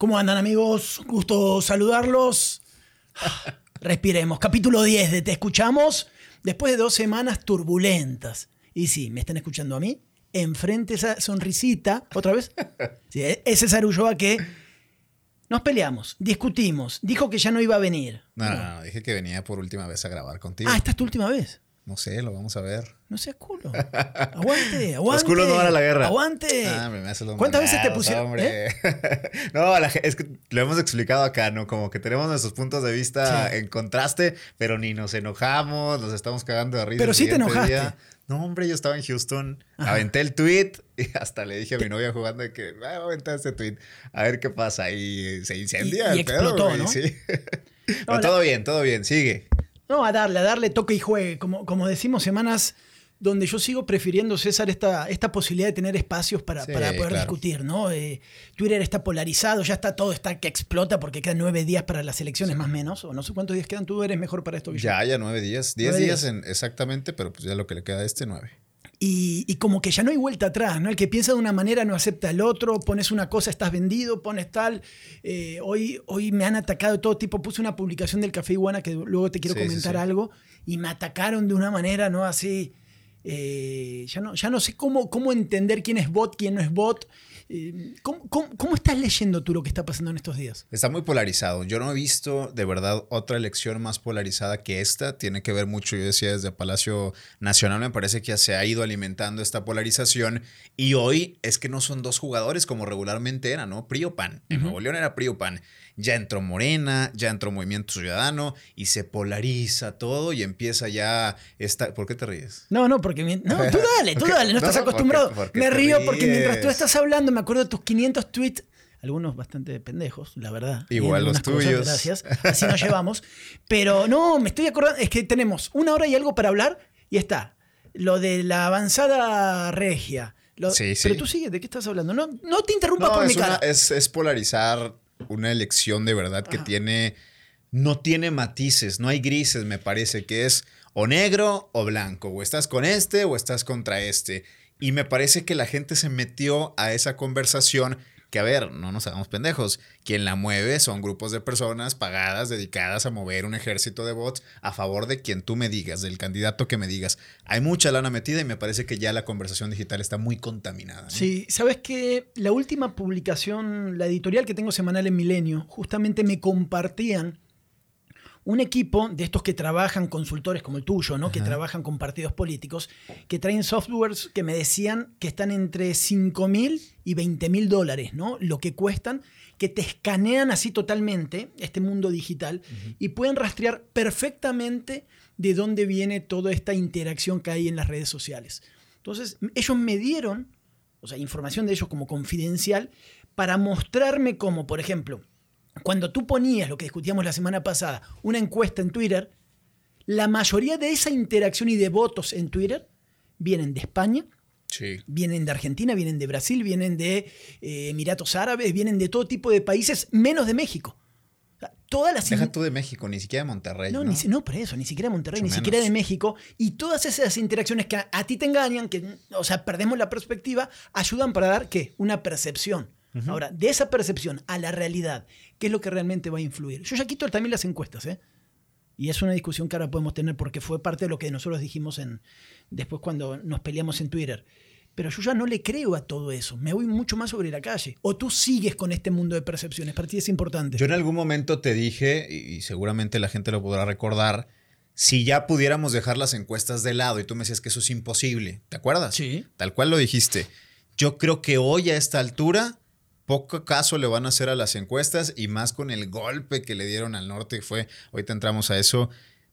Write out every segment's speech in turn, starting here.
¿Cómo andan amigos? Gusto saludarlos. Respiremos. Capítulo 10 de Te Escuchamos. Después de dos semanas turbulentas. Y sí, ¿me están escuchando a mí? Enfrente esa sonrisita. ¿Otra vez? Sí, e-, ese Sarulloa que nos peleamos, discutimos. Dijo que ya no iba a venir. No, no, no, dije que venía por última vez a grabar contigo. Ah, esta es tu última vez. No sé, lo vamos a ver. No seas culo. Aguante, aguante. Los culos no van a la guerra. Aguante. Ah, me hace los ¿Cuántas veces te pusieron? hombre. ¿Eh? no, la es que lo hemos explicado acá, ¿no? Como que tenemos nuestros puntos de vista Sí. en contraste, pero ni nos enojamos, nos estamos cagando de risa. Pero sí te enojaste. día. No, hombre, yo estaba en Houston, Ajá. aventé el tweet y hasta le dije a mi novia jugando de que "Ah, voy a aventar este tweet, a ver qué pasa. Y se incendia Y- el pedo, explotó, güey, ¿no? Sí. No, Pero la- todo bien, todo bien, sigue. No, a darle, a darle toque y juegue. Como, como decimos, semanas donde yo sigo prefiriendo, César, esta, esta posibilidad de tener espacios para, Sí, para poder claro. discutir, ¿no? Eh, Twitter está polarizado, ya está todo, está que explota porque quedan nueve días para las elecciones más o menos, o no sé cuántos días quedan, tú eres mejor para esto que yo. Ya, ya nueve días. Diez Nueve días, días. en- exactamente, pero pues ya lo que le queda a este, nueve. Y, y como que ya no hay vuelta atrás, ¿no? El que piensa de una manera no acepta el otro, pones una cosa, estás vendido, pones tal. Eh, hoy, hoy me han atacado de todo tipo. Puse una publicación del Café Iguana que luego te quiero Sí, sí, comentar sí. algo y me atacaron de una manera, ¿no? Así. eh, ya, no, ya no sé cómo, cómo entender quién es bot, quién no es bot. Eh, ¿cómo, cómo, cómo estás leyendo tú lo que está pasando en estos días? Está muy polarizado. Yo no he visto de verdad otra elección más polarizada que esta. Tiene que ver mucho, yo decía, desde Palacio Nacional me parece que ya se ha ido alimentando esta polarización. Y hoy es que no son dos jugadores como regularmente era, ¿no? PRI o PAN. En. Nuevo León era PRI o PAN. Ya entró Morena, ya entró Movimiento Ciudadano y se polariza todo y empieza ya esta... ¿Por qué te ríes? No, no, porque... mi- No, tú dale, tú dale, no estás no, acostumbrado. porque me río porque mientras tú estás hablando me acuerdo de tus 500 tweets, algunos bastante pendejos, la verdad. Igual los cosas, tuyos. gracias, así nos llevamos. Pero no, me estoy acordando, es que tenemos una hora y algo para hablar y está lo de la avanzada regia. Lo- Sí, sí. Pero tú sigue, ¿de qué estás hablando? No, no te interrumpas No, por mi es, una- cara. es, es polarizar una elección de verdad que Ajá. tiene. No tiene matices, no hay grises, me parece que es o negro o blanco, o estás con este o estás contra este. Y me parece que la gente se metió a esa conversación que, a ver, no nos hagamos pendejos. Quien la mueve son grupos de personas pagadas, dedicadas a mover un ejército de bots a favor de quien tú me digas, del candidato que me digas. Hay mucha lana metida y me parece que ya la conversación digital está muy contaminada. Sí, sabes que la última publicación, la editorial que tengo semanal en Milenio, justamente me compartían un equipo de estos que trabajan, consultores como el tuyo, ¿no? que trabajan con partidos políticos, que traen softwares que me decían que están entre 5 mil y 20 mil dólares, ¿no? lo que cuestan, que te escanean así totalmente este mundo digital y pueden rastrear perfectamente de dónde viene toda esta interacción que hay en las redes sociales. Entonces, ellos me dieron, o sea, información de ellos como confidencial, para mostrarme cómo, por ejemplo, cuando tú ponías lo que discutíamos la semana pasada, una encuesta en Twitter, la mayoría de esa interacción y de votos en Twitter vienen de España, Sí. vienen de Argentina, vienen de Brasil, vienen de eh, Emiratos Árabes, vienen de todo tipo de países, menos de México. O sea, todas las Deja tú de México, ni siquiera de Monterrey. no, No, ni si- no, por eso, ni siquiera de Monterrey, Mucho ni siquiera de menos. México. Y todas esas interacciones que a, a ti te engañan, que, o sea, perdemos la perspectiva, ayudan para dar, ¿qué? Una percepción. Ahora, de esa percepción a la realidad, ¿qué es lo que realmente va a influir? Yo ya quito también las encuestas, ¿eh? Y es una discusión que ahora podemos tener porque fue parte de lo que nosotros dijimos en, después cuando nos peleamos en Twitter. Pero yo ya no le creo a todo eso. Me voy mucho más sobre la calle. O tú sigues con este mundo de percepciones. Para ti es importante. Yo en algún momento te dije, y seguramente la gente lo podrá recordar, si ya pudiéramos dejar las encuestas de lado y tú me decías que eso es imposible, ¿te acuerdas? Sí. Tal cual lo dijiste. Yo creo que hoy a esta altura poco caso le van a hacer a las encuestas y más con el golpe que le dieron al norte que fue, ahorita entramos a eso,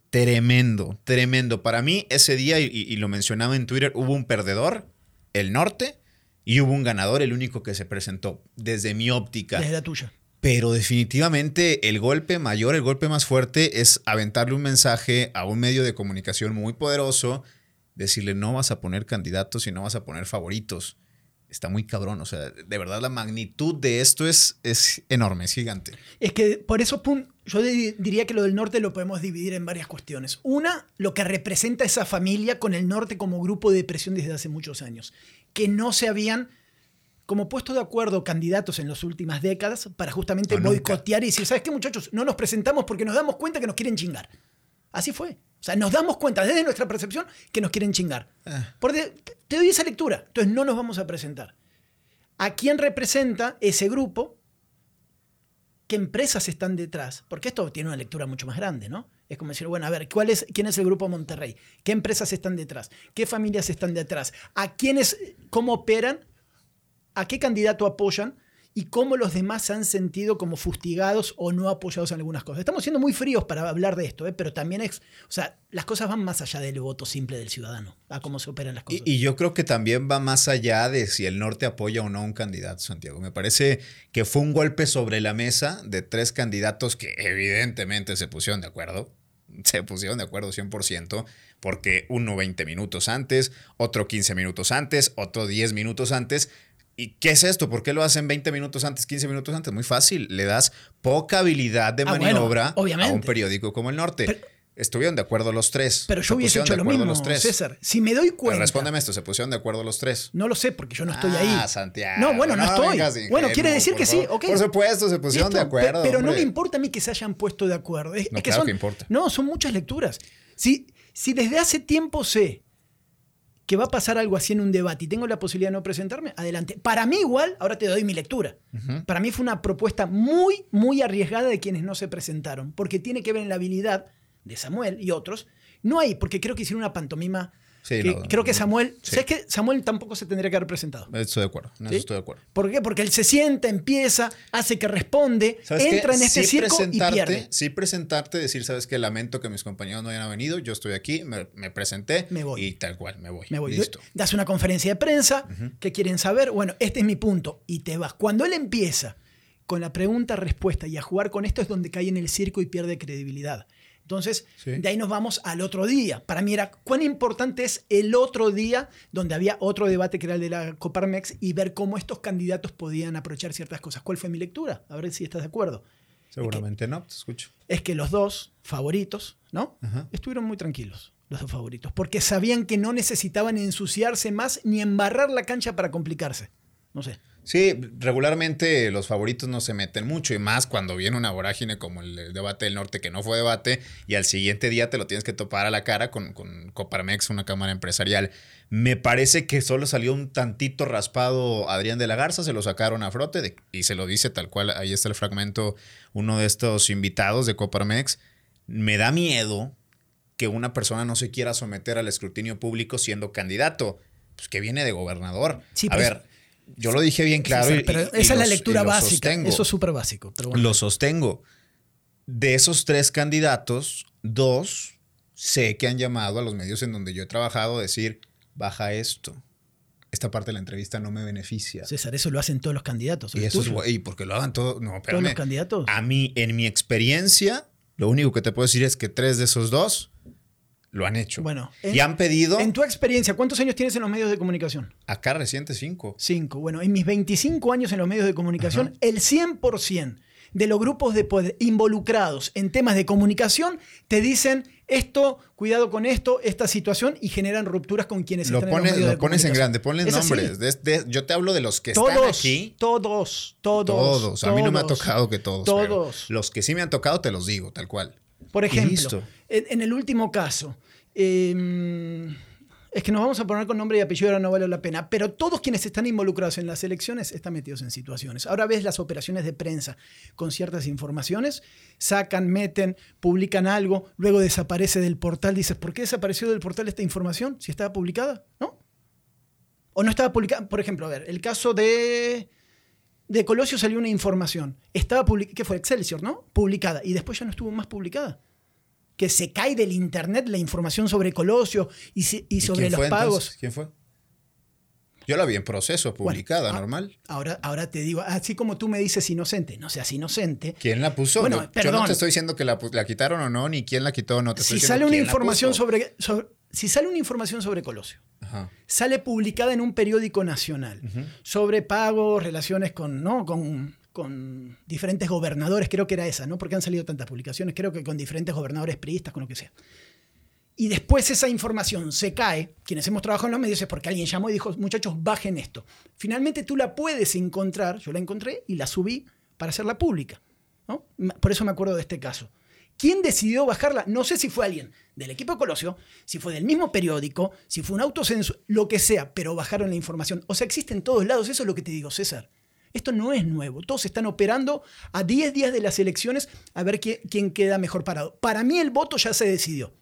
tremendo, tremendo. Para mí ese día, y, y lo mencionaba en Twitter, hubo un perdedor, el norte, y hubo un ganador, el único que se presentó, desde mi óptica. Desde la tuya. Pero definitivamente el golpe mayor, el golpe más fuerte es aventarle un mensaje a un medio de comunicación muy poderoso, decirle no vas a poner candidatos y no vas a poner favoritos. Está muy cabrón, o sea, de verdad la magnitud de esto es, es enorme, es gigante. Es que por eso yo di- diría que lo del norte lo podemos dividir en varias cuestiones. Una, lo que representa esa familia con el norte como grupo de presión desde hace muchos años, que no se habían como puesto de acuerdo candidatos en las últimas décadas para justamente No, nunca. boicotear y decir, ¿sabes qué muchachos? No nos presentamos porque nos damos cuenta que nos quieren chingar. Así fue. O sea, nos damos cuenta desde nuestra percepción que nos quieren chingar. Ah. Porque te doy esa lectura. Entonces no nos vamos a presentar. ¿A quién representa ese grupo? ¿Qué empresas están detrás? Porque esto tiene una lectura mucho más grande, ¿no? Es como decir, bueno, a ver, ¿cuál es, ¿quién es el grupo Monterrey? ¿Qué empresas están detrás? ¿Qué familias están detrás? ¿A quiénes, cómo operan? ¿A qué candidato apoyan? Y cómo los demás se han sentido como fustigados o no apoyados en algunas cosas. Estamos siendo muy fríos para hablar de esto, ¿eh? pero también es, o sea, las cosas van más allá del voto simple del ciudadano, a cómo se operan las cosas. Y, y yo creo que también va más allá de si el norte apoya o no a un candidato, Santiago. Me parece que fue un golpe sobre la mesa de tres candidatos que evidentemente se pusieron de acuerdo. Se pusieron de acuerdo 100%, porque uno 20 minutos antes, otro 15 minutos antes, otro 10 minutos antes. ¿Y qué es esto? ¿Por qué lo hacen 20 minutos antes, 15 minutos antes? Muy fácil. Le das poca habilidad de Ah, bueno, maniobra a un periódico como el norte. Pero- Estuvieron de acuerdo los tres. Pero yo hubiese hecho de lo mismo, los tres. César. Si me doy Pero cuenta. respóndeme esto, ¿se pusieron de acuerdo los tres? No lo sé porque yo no estoy Ah, ahí. Santiago. No, bueno, no, estoy. bueno, quiere decir que sí, ok. Por supuesto, se pusieron de Listo, acuerdo. Pero no me importa a mí que se hayan puesto de acuerdo. Es, No, es que claro son, que importa. No, son muchas lecturas. Si, si desde hace tiempo sé que va a pasar algo así en un debate y tengo la posibilidad de no presentarme, adelante. Para mí igual, ahora te doy mi lectura. Para mí fue una propuesta muy, muy arriesgada de quienes no se presentaron, porque tiene que ver en la habilidad de Samuel y otros. No hay, porque creo que hicieron una pantomima. Sí, que no, creo que Samuel, sí. ¿sabes qué? Samuel tampoco se tendría que haber presentado. Estoy de acuerdo. En eso ¿Sí? estoy de acuerdo. ¿Por qué? Porque él se sienta, empieza, hace que responde, ¿Sabes qué? entra en este Sí circo y pierde. Sí presentarte, decir, sabes que lamento que mis compañeros no hayan venido, yo estoy aquí, me, me presenté Me voy. y tal cual, me voy. Me voy. Listo. Das una conferencia de prensa, que quieren saber? Bueno, este es mi punto. Y te vas. Cuando él empieza con la pregunta-respuesta y a jugar con esto es donde cae en el circo y pierde credibilidad. Entonces, Sí. de ahí nos vamos al otro día. Para mí era cuán importante es el otro día donde había otro debate que era el de la Coparmex y ver cómo estos candidatos podían aprovechar ciertas cosas. ¿Cuál fue mi lectura? A ver si estás de acuerdo. Seguramente no, te escucho. es que los dos favoritos, ¿no? Ajá. Estuvieron muy tranquilos, los dos favoritos, porque sabían que no necesitaban ensuciarse más ni embarrar la cancha para complicarse. No sé. Sí, regularmente los favoritos no se meten mucho y más cuando viene una vorágine como el debate del norte que no fue debate y al siguiente día te lo tienes que topar a la cara con, con Coparmex, una cámara empresarial. Me parece que solo salió un tantito raspado Adrián de la Garza, se lo sacaron a frote de- y se lo dice tal cual, ahí está el fragmento, uno de estos invitados de Coparmex. Me da miedo que una persona no se quiera someter al escrutinio público siendo candidato, pues que viene de gobernador. Sí, a ver, yo lo dije bien claro. Pero y- y esa es la lectura básica. sostengo. Eso es súper básico. Pero bueno. Lo sostengo. De esos tres candidatos, dos sé que han llamado a los medios en donde yo he trabajado a decir, baja esto. Esta parte de la entrevista no me beneficia. César, eso lo hacen todos los candidatos. y ¿el eso es y porque lo hagan todo. No, ¿Todos los candidatos? A mí, en mi experiencia, lo único que te puedo decir es que tres de esos dos lo han hecho. Bueno, y en- han pedido En tu experiencia, ¿cuántos años tienes en los medios de comunicación? acá reciente cinco. Cinco. Bueno, en mis 25 años en los medios de comunicación, el 100% de los grupos de poder involucrados en temas de comunicación te dicen esto, cuidado con esto, esta situación y generan rupturas con quienes Lo están en los pones, medios de lo pones en grande, ponle nombres. De- de- yo te hablo de los que están Todos, aquí. todos, todos, Todos. A mí no me ha tocado que todos. pero Todos. los que sí me han tocado te los digo, tal cual. Por ejemplo, en, en el último caso, eh, es que nos vamos a poner con nombre y apellido, ahora no vale la pena, pero todos quienes están involucrados en las elecciones están metidos en situaciones. Ahora ves las operaciones de prensa con ciertas informaciones, sacan, meten, publican algo, luego desaparece del portal, dices, ¿por qué desapareció del portal esta información si estaba publicada? ¿No? O no estaba publicada, por ejemplo, a ver, el caso de... De Colosio salió una información. Estaba publicada, ¿qué fue? Excelsior, ¿no? Publicada. Y después ya no estuvo más publicada que se cae del internet la información sobre Colosio y, si- y ¿Y sobre los fue, pagos. entonces? ¿Quién fue? Yo la vi en proceso, publicada, Bueno, normal. Ahora, ahora te digo, así como tú me dices inocente, no seas inocente. ¿Quién la puso? Bueno, yo, yo perdón. no te estoy diciendo que la, la quitaron o no, ni quién la quitó o no. Te estoy Si diciendo sale una información sobre, sobre- si sale una información sobre Colosio, Ajá. sale publicada en un periódico nacional sobre pagos, relaciones con, ¿no? con, con diferentes gobernadores, creo que era esa, ¿no? Porque han salido tantas publicaciones, creo que con diferentes gobernadores priistas, con lo que sea. y después esa información se cae, quienes hemos trabajado en los medios es porque alguien llamó y dijo, muchachos, bajen esto. Finalmente tú la puedes encontrar, yo la encontré y la subí para hacerla pública. ¿no? Por eso me acuerdo de este caso. ¿Quién decidió bajarla? No sé si fue alguien del equipo de Colosio, si fue del mismo periódico, si fue un autocenso, lo que sea, pero bajaron la información. O sea, existe en todos lados, eso es lo que te digo, César. Esto no es nuevo. Todos están operando a 10 días de las elecciones a ver quién, quién queda mejor parado. Para mí el voto ya se decidió.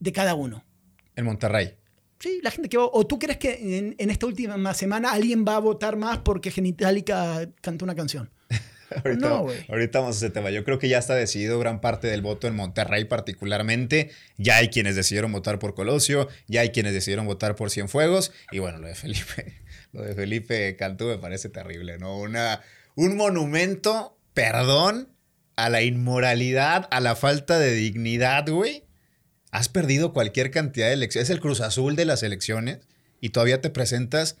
De cada uno. En Monterrey. Sí, la gente que va. ¿O tú crees que en, en esta última semana alguien va a votar más porque Genitalica cantó una canción? ahorita, No, güey. ahorita vamos a ese tema. Yo creo que ya está decidido gran parte del voto en Monterrey particularmente. Ya hay quienes decidieron votar por Colosio, ya hay quienes decidieron votar por Cienfuegos. Y bueno, lo de Felipe, lo de Felipe Cantú me parece terrible, ¿no? Una, un monumento, perdón, a la inmoralidad, a la falta de dignidad, güey. Has perdido cualquier cantidad de elecciones. Es el Cruz Azul de las elecciones y todavía te presentas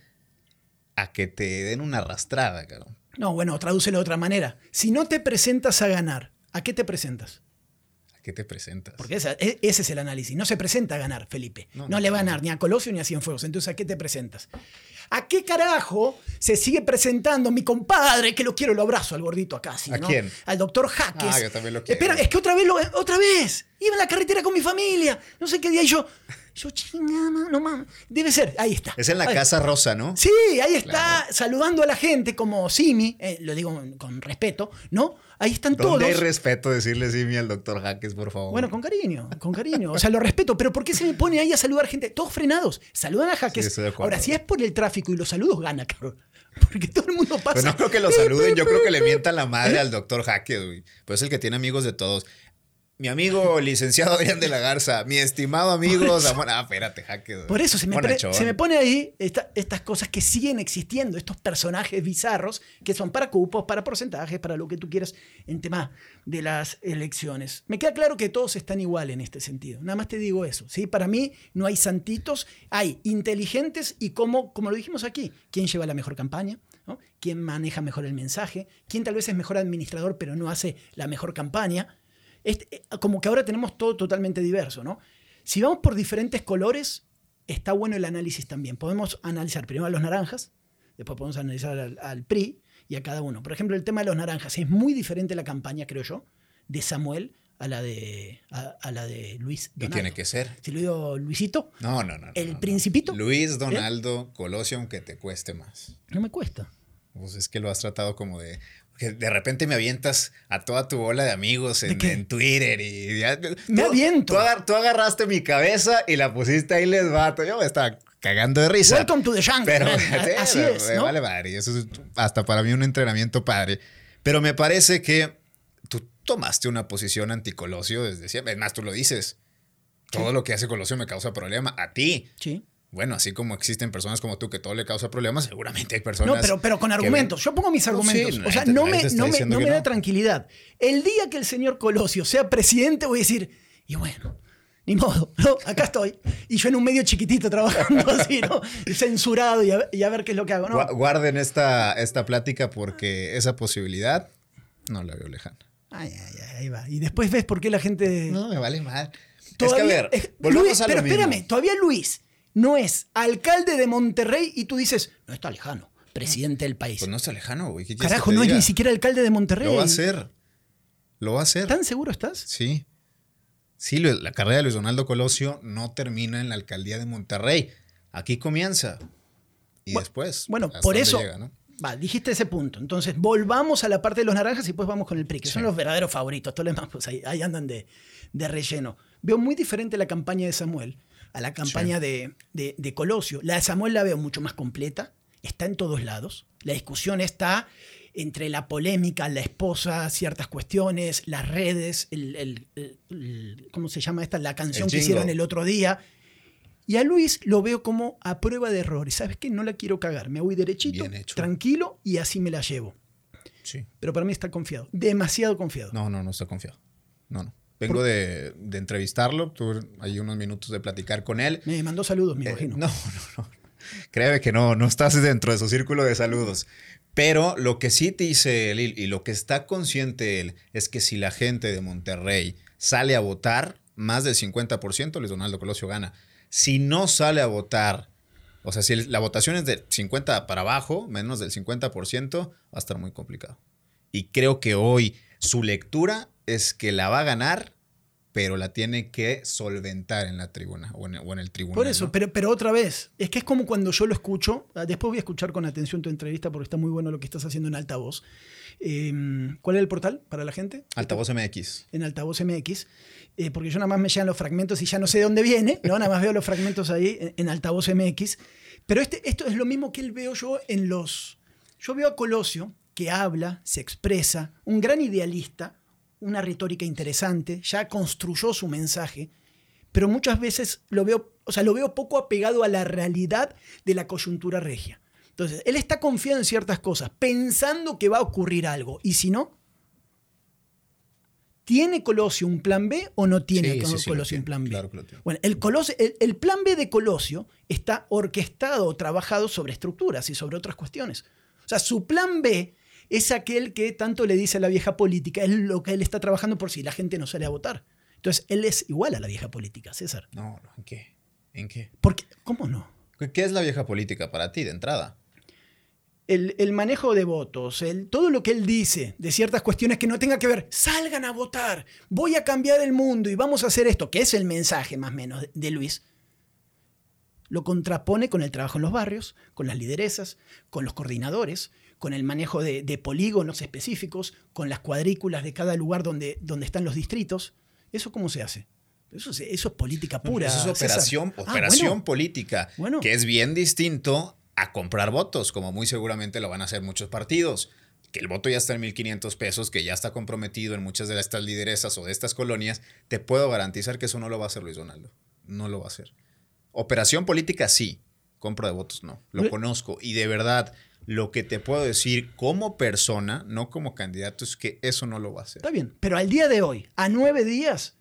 a que te den una arrastrada, cabrón. No, bueno, tradúcelo de otra manera. Si no te presentas a ganar, ¿a qué te presentas? ¿A qué te presentas? Porque esa- e- ese es el análisis. No se presenta a ganar, Felipe. No, No, no, le va a ganar ni a Colosio ni a Cienfuegos. Entonces, ¿a qué te presentas? ¿A qué carajo se sigue presentando mi compadre, que lo quiero, lo abrazo al gordito acá? sí, ¿A ¿no? quién? Al doctor Jaques. Ah, yo también lo quiero. Espera, es que otra vez, lo, otra vez. Iba en la carretera con mi familia. No sé qué día y yo. Yo, chingada, no mames. Debe ser, ahí está. Es en la Ahí- Casa Rosa, ¿no? Sí, ahí está saludando a la gente como Simi, eh, lo digo con respeto, ¿no? Ahí están todos. ¿Dónde hay respeto decirle Simi al doctor Jaques, por favor? Bueno, con cariño, con cariño. O sea, lo respeto, pero ¿por qué se me pone ahí a saludar gente? Todos frenados. Saludan a Jaques. Sí. Ahora, si es por el tráfico y los saludos, gana, cabrón. Porque todo el mundo pasa. Pues no creo que lo saluden, yo creo que le mientan la madre al doctor Jaques, güey. Pues es el que tiene amigos de todos. Mi amigo licenciado Adrián de la Garza, mi estimado amigo Samuel. Ah, espérate, Jaques. güey. Por eso se me, pre- se me pone ahí esta- estas cosas que siguen existiendo, estos personajes bizarros que son para cupos, para porcentajes, para lo que tú quieras en tema de las elecciones. Me queda claro que todos están igual en este sentido. Nada más te digo eso. ¿sí? Para mí no hay santitos, hay inteligentes y como, como lo dijimos aquí, quién lleva la mejor campaña, ¿no? quién maneja mejor el mensaje, quién tal vez es mejor administrador pero no hace la mejor campaña. Este, eh, como que ahora tenemos todo totalmente diverso, ¿no? Si vamos por diferentes colores, está bueno el análisis también. Podemos analizar primero a los naranjas, después podemos analizar al, al PRI y a cada uno. Por ejemplo, el tema de los naranjas es muy diferente la campaña, creo yo, de Samuel a la de, a, a la de Luis Y Donaldo. tiene que ser. Si lo digo Luisito, No, no, no. ¿El no, no. Principito? Luis Donaldo Colosio, aunque te cueste más. no me cuesta. Pues es que lo has tratado como de. Que de repente me avientas a toda tu bola de amigos en, Twitter y ya- Me tú- aviento. Tú, agar- tú agarraste mi cabeza y la pusiste ahí les vato. Yo me estaba cagando de risa. Welcome to the jungle. Pero sí, Así es, ¿no? vale madre. Eso es hasta para mí un entrenamiento padre. Pero me parece que tú tomaste una posición anticolosio desde siempre. Es más, tú lo dices. Todo lo que hace Colosio me causa problema. A ti. Sí. Bueno, así como existen personas como tú que todo le causa problemas, seguramente hay personas. No, pero, pero con argumentos. Yo pongo mis argumentos. sí, o sea, no me, no me, no me da no. tranquilidad. El día que el señor Colosio sea presidente, voy a decir, y bueno, ni modo, ¿no? acá estoy. Y yo en un medio chiquitito trabajando así, ¿no? Censurado y a, y a ver qué es lo que hago, ¿no? Gua- Guarden esta, esta plática porque esa posibilidad no la veo lejana. Ay, ay, ay, ahí va. Y después ves por qué la gente. No, me vale mal. Todavía- es que a ver, es- volvemos Luis, a lo pero mismo. espérame, todavía Luis no es alcalde de Monterrey y tú dices, no está lejano, presidente del país. Pues no está lejano, güey. ¿Qué quieres Carajo, no es ni siquiera alcalde de Monterrey. Lo va a hacer. Lo va a hacer. ¿Tan seguro estás? Sí. Sí, la carrera de Luis Donaldo Colosio no termina en la alcaldía de Monterrey. Aquí comienza. Y después. Bueno, por eso. llega, ¿no? Va, dijiste ese punto. Entonces, volvamos a la parte de los naranjas y después vamos con el PRI, que son los verdaderos favoritos. Demás, pues ahí, ahí andan de, de relleno. Veo muy diferente la campaña de Samuel a la campaña de, de- de Colosio. La de Samuel la veo mucho más completa, está en todos lados. La discusión está entre la polémica, la esposa, ciertas cuestiones, las redes, el, el- ¿cómo se llama esta? La canción que hicieron el otro día. Y a Luis lo veo como a prueba de errores. ¿Sabes qué? No la quiero cagar. Me voy derechito, tranquilo y así me la llevo. Sí. Pero para mí está confiado. Demasiado confiado. No, no, no está confiado. No, no. Vengo de, de entrevistarlo. Tuve ahí unos minutos de platicar con él. Me mandó saludos, me Eh, imagino. no, no, no. Créeme que no, no estás dentro de su círculo de saludos. Pero lo que sí te dice él y lo que está consciente él es que si la gente de Monterrey sale a votar, más del 50%, Luis Donaldo Colosio gana. Si no sale a votar, o sea, si la votación es de 50 para abajo, menos del 50%, va a estar muy complicado. Y creo que hoy su lectura es que la va a ganar, pero la tiene que solventar en la tribuna o en, el tribunal. Por eso, pero, pero otra vez, es que es como cuando yo lo escucho, ah, después voy a escuchar con atención tu entrevista porque está muy bueno lo que estás haciendo en altavoz. Em, ¿Cuál es el portal para la gente? Altavoz MX. En Altavoz MX. Eh, porque yo nada más me llegan los fragmentos y ya no sé de dónde viene, ¿no? nada más veo los fragmentos ahí en, en Altavoz MX. Pero este, esto es lo mismo que él veo yo en los... Yo veo a Colosio que habla, se expresa, un gran idealista, una retórica interesante, ya construyó su mensaje, pero muchas veces lo veo, o sea, lo veo poco apegado a la realidad de la coyuntura regia. Entonces, él está confiado en ciertas cosas, pensando que va a ocurrir algo, y si no, ¿Tiene Colosio un plan B o no tiene Colosio un plan B? bueno, el, el, plan B de Colosio está orquestado o trabajado sobre estructuras y sobre otras cuestiones. O sea, su plan B es aquel que tanto le dice a la vieja política, es lo que él está trabajando por si la gente no sale a votar. Entonces, él es igual a la vieja política, César. No, ¿en qué? ¿En qué? Porque, ¿Cómo no? ¿Qué es la vieja política para ti de entrada? El, manejo de votos, el, todo lo que él dice de ciertas cuestiones que no tenga que ver, salgan a votar, voy a cambiar el mundo y vamos a hacer esto, que es el mensaje más o menos de Luis, lo contrapone con el trabajo en los barrios, con las lideresas, con los coordinadores, con el manejo de, polígonos específicos, con las cuadrículas de cada lugar donde, donde están los distritos. ¿Eso cómo se hace? Eso es, eso es política pura. Eso es operación, ah, operación política, que es bien distinto a comprar votos, como muy seguramente lo van a hacer muchos partidos. Que el voto ya está en 1.500 pesos, que ya está comprometido en muchas de estas lideresas o de estas colonias, te puedo garantizar que eso no lo va a hacer Luis Donaldo. No lo va a hacer. Operación política sí, compra de votos no. Lo conozco y de verdad lo que te puedo decir como persona, no como candidato, es que eso no lo va a hacer. Está bien, pero al día de hoy, a nueve días,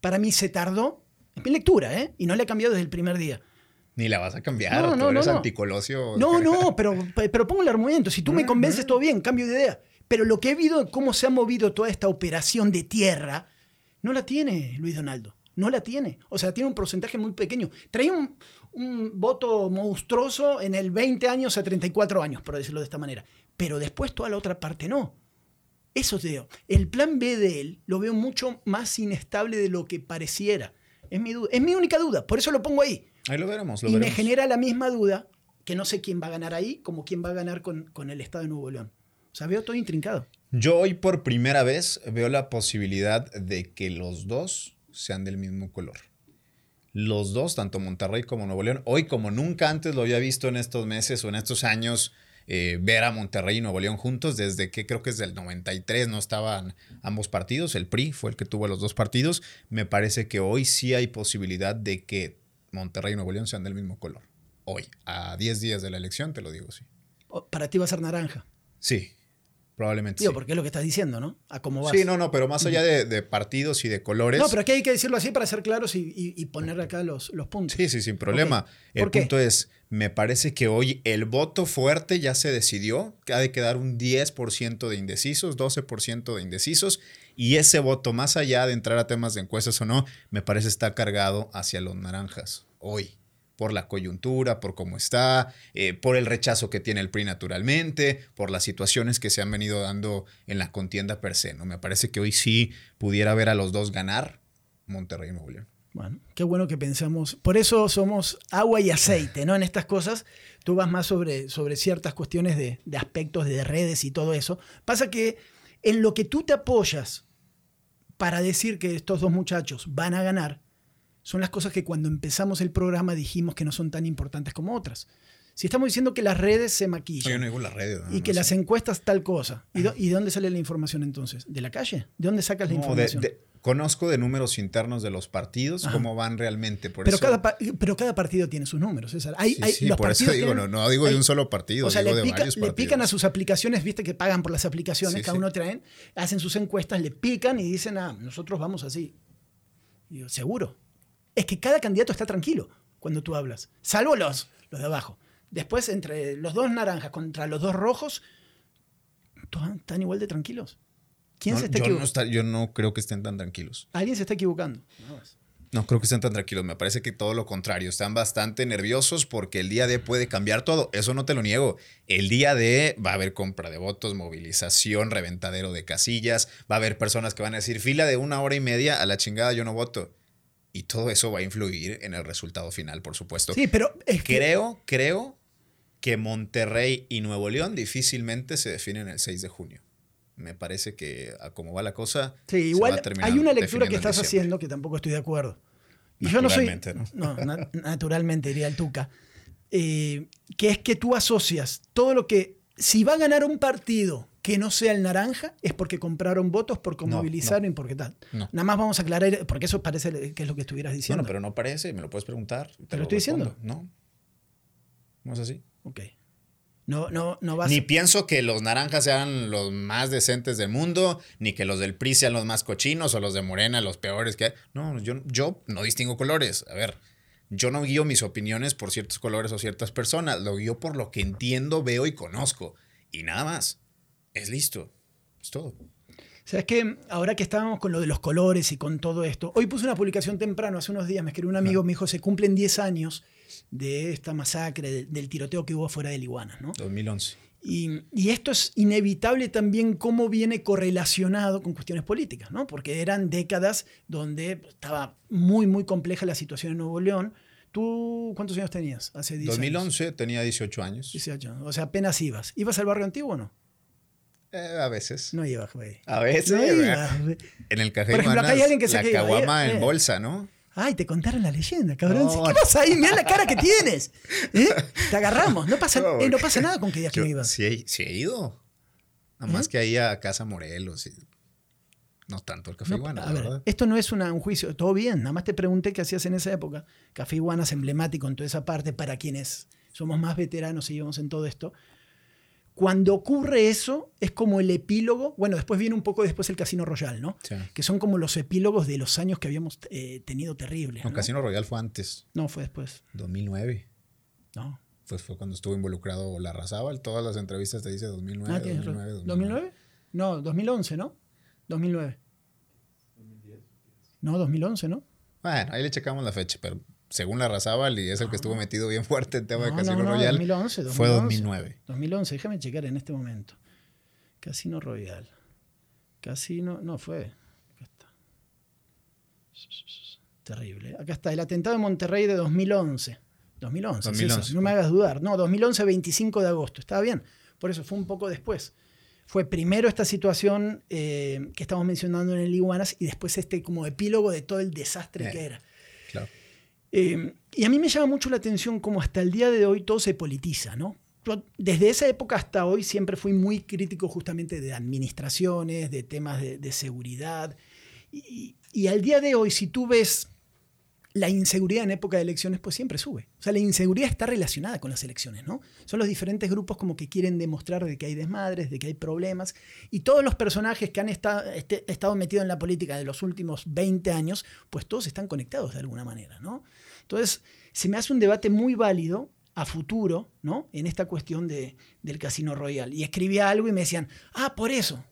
para mí se tardó. Es mi lectura, ¿eh? Y no le he cambiado desde el primer día. Ni la vas a cambiar, no, no, tú eres no, anticolosio. No, no, pero, pero pongo el argumento. Si tú me convences, todo bien, cambio de idea. Pero lo que he visto, cómo se ha movido toda esta operación de tierra, no la tiene Luis Donaldo. No la tiene. O sea, tiene un porcentaje muy pequeño. Trae un, un voto monstruoso en el 20 años a 34 años, por decirlo de esta manera. Pero después toda la otra parte no. Eso te digo. El plan B de él lo veo mucho más inestable de lo que pareciera. Es mi, es mi única duda, por eso lo pongo ahí. Ahí lo veremos. y me genera la misma duda que no sé quién va a ganar ahí como quién va a ganar con, con el Estado de Nuevo León. O sea, veo todo intrincado. Yo hoy por primera vez veo la posibilidad de que los dos sean del mismo color los dos, tanto Monterrey como Nuevo León, hoy como nunca antes lo había visto en estos meses o en estos años, eh, ver a Monterrey y Nuevo León juntos, desde que creo que es del 93 no estaban ambos partidos, el PRI fue el que tuvo los dos partidos, me parece que hoy sí hay posibilidad de que Monterrey y Nuevo León sean del mismo color. Hoy, a 10 días de la elección, te lo digo, sí. Para ti va a ser naranja. Sí, Probablemente. Digo, porque es lo que estás diciendo, ¿no? A cómo vas. Sí, no, no, pero más allá de, partidos y de colores. No, pero aquí hay que decirlo así para ser claros y, y, poner acá los, los, puntos. Sí, sí, sin problema. El punto es, me parece que hoy el voto fuerte ya se decidió, que ha de quedar un 10% de indecisos, 12% de indecisos, y ese voto, más allá de entrar a temas de encuestas o no, me parece está cargado hacia los naranjas hoy por la coyuntura, por cómo está, eh, por el rechazo que tiene el PRI naturalmente, por las situaciones que se han venido dando en la contienda per se. ¿no? Me parece que hoy sí pudiera ver a los dos ganar Monterrey y Nuevo León. Bueno, qué bueno que pensamos. Por eso somos agua y aceite, ¿no? En estas cosas tú vas más sobre, sobre ciertas cuestiones de, de aspectos de redes y todo eso. Pasa que en lo que tú te apoyas para decir que estos dos muchachos van a ganar, son las cosas que cuando empezamos el programa dijimos que no son tan importantes como otras. Si estamos diciendo que las redes se maquillan. y que las encuestas tal cosa. ¿Y, de dónde sale la información entonces? ¿De la calle? ¿De dónde sacas la información? conozco de números internos de los partidos, cómo van realmente. Por pero, Cada, pero cada partido tiene sus números, César. Hay, sí, por eso digo, no, digo de un solo partido, o sea, digo le, de varios le pican a sus aplicaciones, viste que pagan por las aplicaciones, cada uno traen, hacen sus encuestas, le pican y dicen, ah, nosotros vamos así. Y yo, seguro es que cada candidato está tranquilo cuando tú hablas, salvo los, los de abajo. Después, entre los dos naranjas contra los dos rojos, todos están igual de tranquilos. ¿Quién No, se está yo, no está- yo no creo que estén tan tranquilos. Alguien se está equivocando. Más. No creo que estén tan tranquilos. Me parece que todo lo contrario. Están bastante nerviosos porque el día D puede cambiar todo. Eso no te lo niego. El día D va a haber compra de votos, movilización, reventadero de casillas. Va a haber personas que van a decir fila de una hora y media a la chingada yo no voto. Y todo eso va a influir en el resultado final, por supuesto. Sí, pero es que Creo, creo que Monterrey y Nuevo León difícilmente se definen el 6 de junio. Me parece que a cómo va la cosa. Sí, se va a igual hay una lectura que estás haciendo que tampoco estoy de acuerdo. Y yo no soy. Naturalmente, No, na- naturalmente, diría el Tuca. Eh, que es que tú asocias todo lo que. Si va a ganar un partido que no sea el naranja, es porque compraron votos, porque No, movilizaron y porque tal. No. Nada más vamos a aclarar, porque eso parece que es lo que estuvieras diciendo. Bueno, pero no parece, me lo puedes preguntar. Te lo estoy diciendo. No. No es así. Ok. No, no, no vas. Ni pienso que los naranjas sean los más decentes del mundo, ni que los del PRI sean los más cochinos o los de Morena los peores que hay. No, yo, yo no distingo colores. A ver, yo no guío mis opiniones por ciertos colores o ciertas personas. Lo guío por lo que entiendo, veo y conozco. Y nada más. Es listo. Es todo. ¿Sabes qué? Ahora que estábamos con lo de los colores y con todo esto, hoy puse una publicación temprano, hace unos días, me escribió un amigo, me dijo, se cumplen 10 años de esta masacre, de- del tiroteo que hubo fuera de Iguanas, ¿no? 2011. Y, y esto es inevitable también cómo viene correlacionado con cuestiones políticas, ¿no? Porque eran décadas donde estaba muy, muy compleja la situación en Nuevo León. ¿Tú cuántos años tenías? Hace 10 años. 2011 tenía 18 años. 18. O sea, apenas ibas. ¿Ibas al barrio antiguo o no? Eh, a veces. No ibas, güey. A veces. No güey. En el café Por ejemplo, acá hay alguien que se la caguama en eh. bolsa, ¿no? Ay, te contaron la leyenda, cabrón. No. ¿Qué pasa ahí? Mira la cara que tienes. ¿Eh? Te agarramos. No pasa, No, eh, no pasa nada con que digas que no ibas. sí, he, sí he ido. Nada más ¿Eh? que ahí a Casa Morelos. y no tanto el Café No, Iguana, a ver, verdad. esto no es una- un juicio, todo bien, nada más te pregunté qué hacías en esa época. Café Iguana es emblemático en toda esa parte para quienes somos más veteranos y llevamos en todo esto. Cuando ocurre eso, es como el epílogo, bueno, después viene un poco después el Casino Royal, ¿no? Sí. Que son como los epílogos de los años que habíamos eh, tenido terribles. No, ¿no? Casino Royal fue antes, No, fue después. 2009. No. Pues fue cuando estuvo involucrado la Razábal. Todas las entrevistas te dice 2009, Ah, tienes 2009, razón. 2009. ¿2009? No, 2011, ¿no? 2009. No, 2011, ¿no? Bueno, ahí le checamos la fecha, pero según la Razábal, y es el que estuvo metido bien fuerte en tema de No, Casino no, no, Royal, 2011, fue 2011. 2009. 2011, déjame checar en este momento. Casino Royal. Casino, no fue. Acá está. Terrible. Acá está, el atentado de Monterrey de 2011. 2011, 2011. César, no me hagas dudar. No, 2011, 25 de agosto. Estaba bien. Por eso fue un poco después. Fue primero esta situación eh, que estamos mencionando en el Iguanas y después este como epílogo de todo el desastre Eh. que era. Eh, y a mí me llama mucho la atención cómo hasta el día de hoy todo se politiza, ¿no? Desde esa época hasta hoy siempre fui muy crítico justamente de administraciones, de temas de, de seguridad. Y, y al día de hoy, si tú ves la inseguridad en época de elecciones, pues siempre sube. O sea, la inseguridad está relacionada con las elecciones, ¿no? Son los diferentes grupos como que quieren demostrar de que hay desmadres, de que hay problemas. Y todos los personajes que han esta- este- estado metidos en la política de los últimos 20 años, pues todos están conectados de alguna manera, ¿no? Entonces, se me hace un debate muy válido a futuro, ¿no? En esta cuestión de, del Casino Royal. Y escribía algo y me decían, ah, por eso,